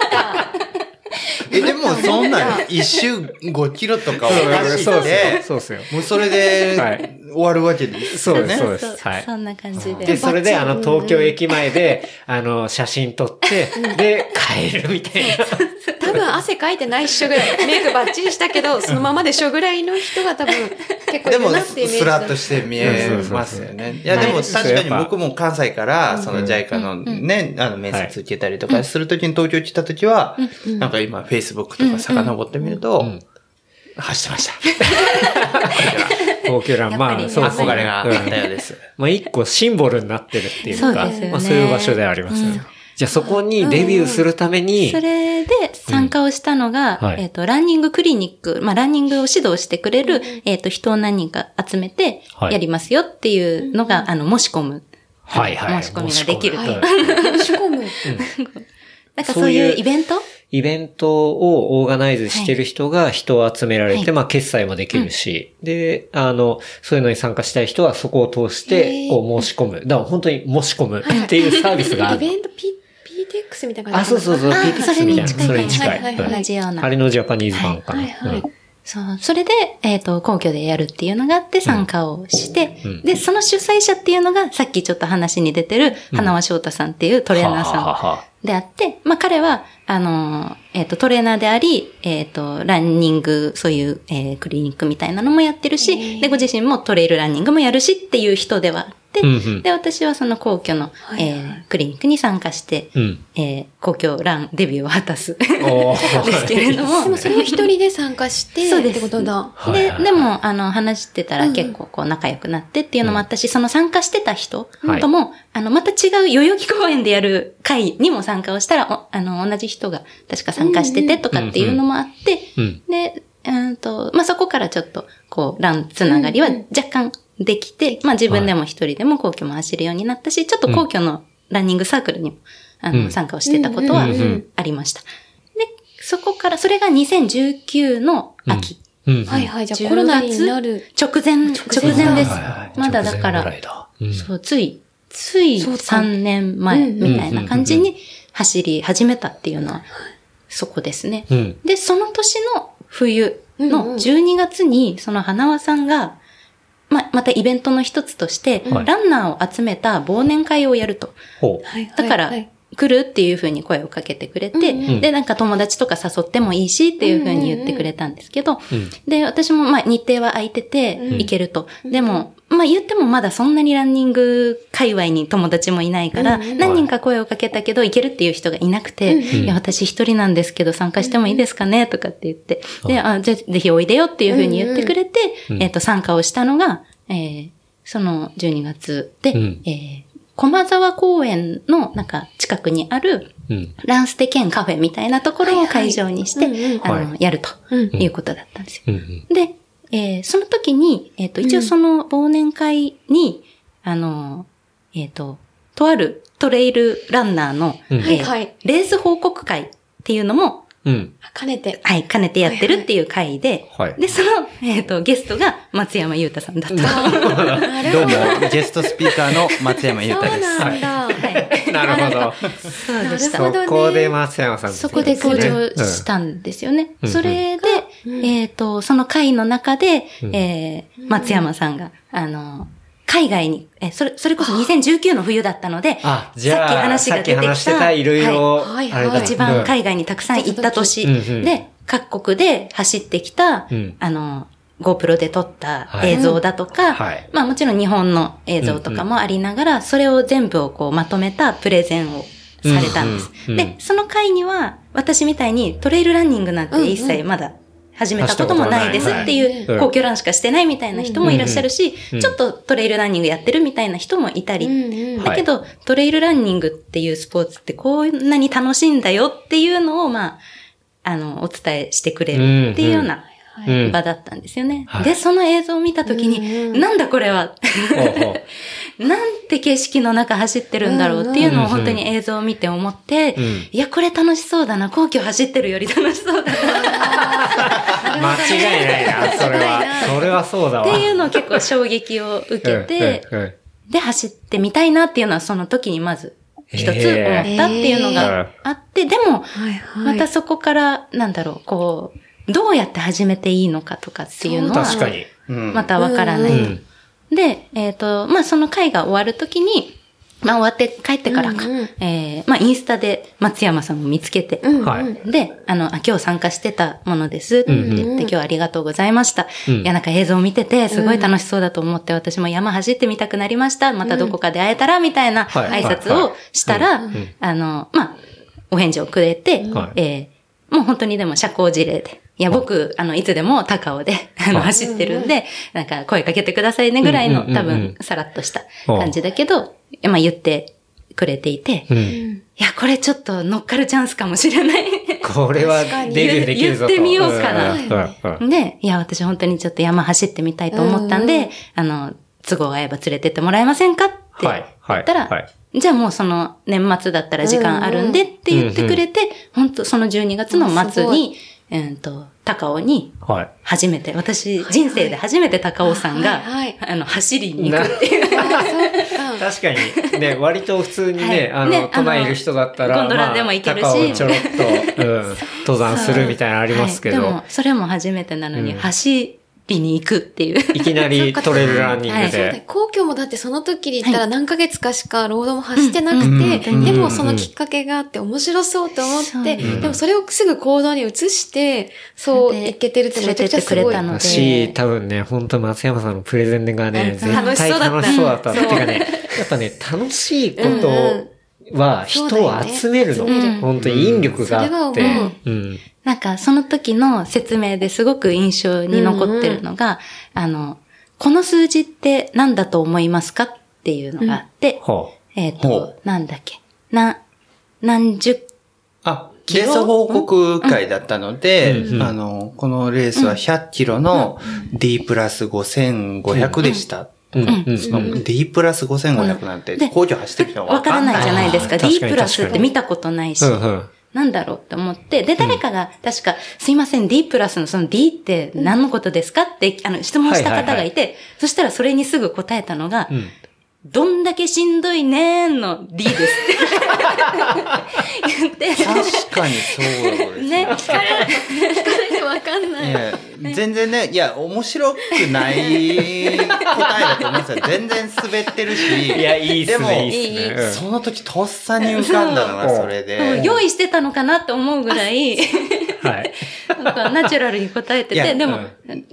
え、でもそんなん一周5キロとかを走そうそうって、そうですよ。もうそれはでい終わるわけですよね。そうです、そうです。はい。そんな感じで。で、それで、あの、東京駅前で、あの、写真撮って、で、帰るみたいな。多分汗かいてないっしょぐらい。メイクバッチリしたけど、そのままでしょぐらいの人が多分結構いでも、るなってイメージだスラッとして見えますよね。いや、でもはい確かに僕も関西から、そのうん JICA のね、あの、面接受けたりとかするときに東京来たときは、なんか今 Facebook とか遡ってみるとん、走ってました。東京ラン、まあ、そうですね。憧れがあったようです。まあ、一個シンボルになってるっていうか、まあ、そういう場所ではありますよね。じゃあ、そこにデビューするために、それで参加をしたのが、うん。はい。えっ、と、ランニングクリニック、まあ、ランニングを指導してくれる、えっ、と、人を何人か集めてはい、やりますよっていうのが、あの、申し込む。はいはい。申し込みができると。申し込む。なんかそういうイベント？イベントをオーガナイズしてる人が人を集められて、はい。まあ決済もできるし、で、あの、そういうのに参加したい人はそこを通しへて、ー。こう申し込む。だから本当に申し込むっていうサービスがある。イベント P、PTX みたいな感あ、じそうそうそう、あ PTX みたいな。それに近いそれに近い。はいはいはい同じような。あれのジャパニーズ版かな。はいはいはいうんそう。それで、えっ、と、皇居でやるっていうのがあって参加をして、うんで、その主催者っていうのが、さっきちょっと話に出てる、花輪翔太さんっていうトレーナーさん。であって、まあ、彼は、あの、えっ、と、トレーナーであり、えっ、と、ランニング、そういう、えークリニックみたいなのもやってるし、で、ご自身もトレイルランニングもやるしっていう人ではあって、うんうん。で、私はその皇居の、はいはい。えークリニックに参加して、うん。えー皇居ランデビューを果たす。ですけれども。でもそれを一人で参加して、そうです。ってことだ。ではいはいはい、でも、あの、話してたら結構こう仲良くなってっていうのもあったし、その参加してた人とも、あの、また違う代々木公園でやる会にも参加をしたら、おあの、同じ人が確か参加しててとかっていうのもあって、うん。で、うんと、まあ、そこからちょっと、こう、ランつながりは若干できて、まあ、自分でも一人でも皇居も走るようになったし、ちょっと皇居のランニングサークルにも、あの、うん参加をしてたことはありました。で、そこから、それが2019の秋。うん。はいはい。じゃあコロナになる。直前、直前です。まだだからそう、つい、ついそうか3年前うんみたいな感じに走り始めたっていうのは、そこですね。うん。で、その年の冬の12月に、その花輪さんが、ま、またイベントの一つとして、はい。ランナーを集めた忘年会をやると。だから、はい来るっていう風に声をかけてくれて、うんうん。で、なんか友達とか誘ってもいいしっていう風に言ってくれたんですけど、うん。で、私もまあ日程は空いててうん。行けると。でも、まあ言ってもまだそんなにランニング界隈に友達もいないから、何人か声をかけたけど行けるっていう人がいなくて、うんいや、私一人なんですけど参加してもいいですかねとかって言って、で、あ、じゃあぜひおいでよっていう風に言ってくれて、うんえっ、と、参加をしたのが、えーその12月で、うん。えー駒沢公園のなんか近くにあるうん。ランステ兼カフェみたいなところを会場にして、あの、はやるとうん。いうことだったんですよ。で、えーその時に、えっ、と、一応その忘年会に、あの、えっ、と、とあるトレイルランナーの、うんえーはいはいレース報告会っていうのも、うん。兼ねて。はい、兼ねてやってるっていう会で、はい。で、その、えっ、と、ゲストが松山優太さんだった。どうも、ゲストスピーカーの松山優そう太です。なんだ。はい。なるほど。そうでした。なるほどねそこで松山さん、そこで登場したんですよね。うんそれで、うん。えっ、と、その会の中で、うん。えー松山さんが、あの、海外に、え、それ、それこそ2019の冬だったので、あ、じゃあ、さっき話が出てきたさっき話してたいろいろ、はいはいあれだ。一番海外にたくさん行った年。うんうん。で、各国で走ってきた、うん。あの、GoPro で撮った映像だとか、はい。まあもちろん日本の映像とかもありながら、それを全部をこうまとめたプレゼンをされたんです。うんうんで、その回には、私みたいにトレイルランニングなんて一切まだ始めたこともないですっていううん。皇居ランしかしてないみたいな人もいらっしゃるしうん、ちょっとトレイルランニングやってるみたいな人もいたり、だけど、トレイルランニングっていうスポーツってこんなに楽しいんだよっていうのを、まあ、あの、お伝えしてくれるっていうようなうん場だったんですよね。はい。で、その映像を見たときに、うんうん。なんだこれは？なんて景色の中走ってるんだろうっていうのを本当に映像を見て思って、うん。いや、これ楽しそうだな、皇居走ってるより楽しそうだな、間違いないな、それは。それはそうだわ。っていうのを結構衝撃を受けて、で、走ってみたいなっていうのはその時にまず一つ思ったっていうのがあって、でも。またそこから、なんだろう、こう、どうやって始めていいのかとかっていうのは、確かに。うん。またわからない。うん。で、えっ、と、まあ、その会が終わるときに、まあ、終わって帰ってからか、うんうんえーまあ、インスタで松山さんを見つけて、うんうん。はい。で、あの、あ今日参加してたものです。って言って、うんうん今日はありがとうございました。うん。いや、なんか映像を見てて、すごい楽しそうだと思って、私も山走ってみたくなりました。またどこかで会えたら、みたいなはい。挨拶をしたら、んあの、まあ、お返事をくれて、はい。えーもう本当にでも社交辞令で。いや、僕、あの、いつでも高尾で、あの、はい。走ってるんで、なんか声かけてくださいねぐらいの、多分、さらっとした感じだけど、まあ言ってくれていて、いうん。や、これちょっと乗っかるチャンスかもしれない。これはデビューできるぞと。言ってみようかな。で、いや、私本当にちょっと山走ってみたいと思ったんで、あの、都合合えば連れてってもらえませんかって言ったら、はい。じゃあもうその年末だったら時間あるんでって言ってくれて、本当その12月の末に、うんと、高尾にはい。初めて、私人生で初めて高尾さんが、はいはい。あの、走りに行くっていう。確かに、ね、割と普通にね、あの、はいね都内いる人だったら、ゴンドラでも行けるし。まあ高尾ちょろっと、うん、登山するみたいなのありますけど、はい。でも、それも初めてなのに、うん。走りに行くっていう。いきなり トレイルランニングはい。そうだで、皇居もだってその時で言ったら何ヶ月かしかロードも走ってなくて、うんでもそのきっかけがあって面白そうと思って、でもそれをすぐ行動に移して、そういけてるってめちゃくちゃすごい。連れてってくれたの。でし、多分ね、本当松山さんのプレゼンがね、絶楽し対そうだった。楽しそうだった。そうてかね、やっぱね、楽しいこうんうん。とは人を集めるの。ね。本当に引力があって。ううん。なんか、その時の説明ですごく印象に残ってるのが、あの、この数字って何だと思いますかっていうのがあって、ほえっ、ほと、なんだっけ、な、何十、あ、レース報告会だったので、うん。うん。あの、このレースは100キロの D プラス5500でした。う。うん。うん。その D プラス5500なんて、で工場走ってる人はわからないじゃないですか。D プラスって見たことないし。なんだろうって思って、で、誰かが確か、すいません、D プラスのその D って何のことですか？って、あの、質問した方がいて、そしたらそれにすぐ答えたのが、うん。どんだけしんどいねーんの D ですって 言って、確かにそうですね、聞かれてわかんない。全然ね、いや、面白くない答えだと思うんですよ。全然滑ってるし。いや、いいっすでもね、いいっすね。うんその時とっさに浮かんだのがそれで。用意してたのかなって思うぐらい、はい。なんかナチュラルに答えてて、でも、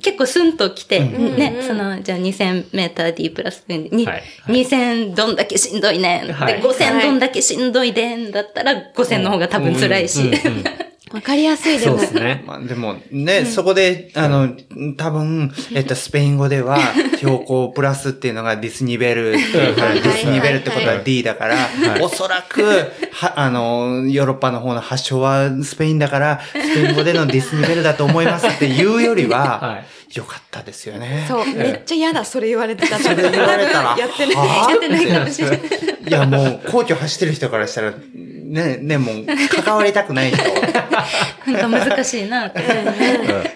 結構スンと来て、んね、うんその、じゃあ2000メーター D プラスに、はい2000どんだけしんどいねん。はいで、5000どんだけしんどいでんだったら5000の方が多分辛いし。うんうんうんわかりやすいでも。そうで。すね。まあ、でもね、そこで、あの、多分、えっと、スペイン語では、標高プラスっていうのがディスニベルっていうから、はいディスニベルってことは D だから、い。おそらく、は、あの、ヨーロッパの方の発祥はスペインだから、スペイン語でのディスニベルだと思いますっていうよりはは、よかったですよね。そう、めっちゃ嫌だ、それ言われてたら。それ言われたら、やってない。やってないかもしれない。いや、もう、皇居走ってる人からしたら、ね、ね、もう、関わりたくない人。なんか難しいなって。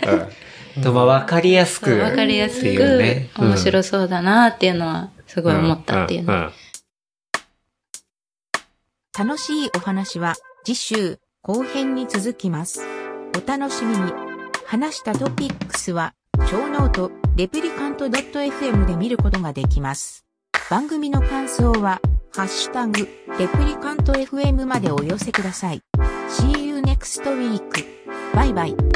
と、まあ、わかりやすく。わかりやすくね、面白そうだなっていうのは、すごい思ったっていう楽しいお話は次週後編に続きます。お楽しみに。話したトピックスは、ショーノート、レプリカント .fm で見ることができます。番組の感想は、ハッシュタグ、レプリカント FM までお寄せください。See you next week. バイバイ。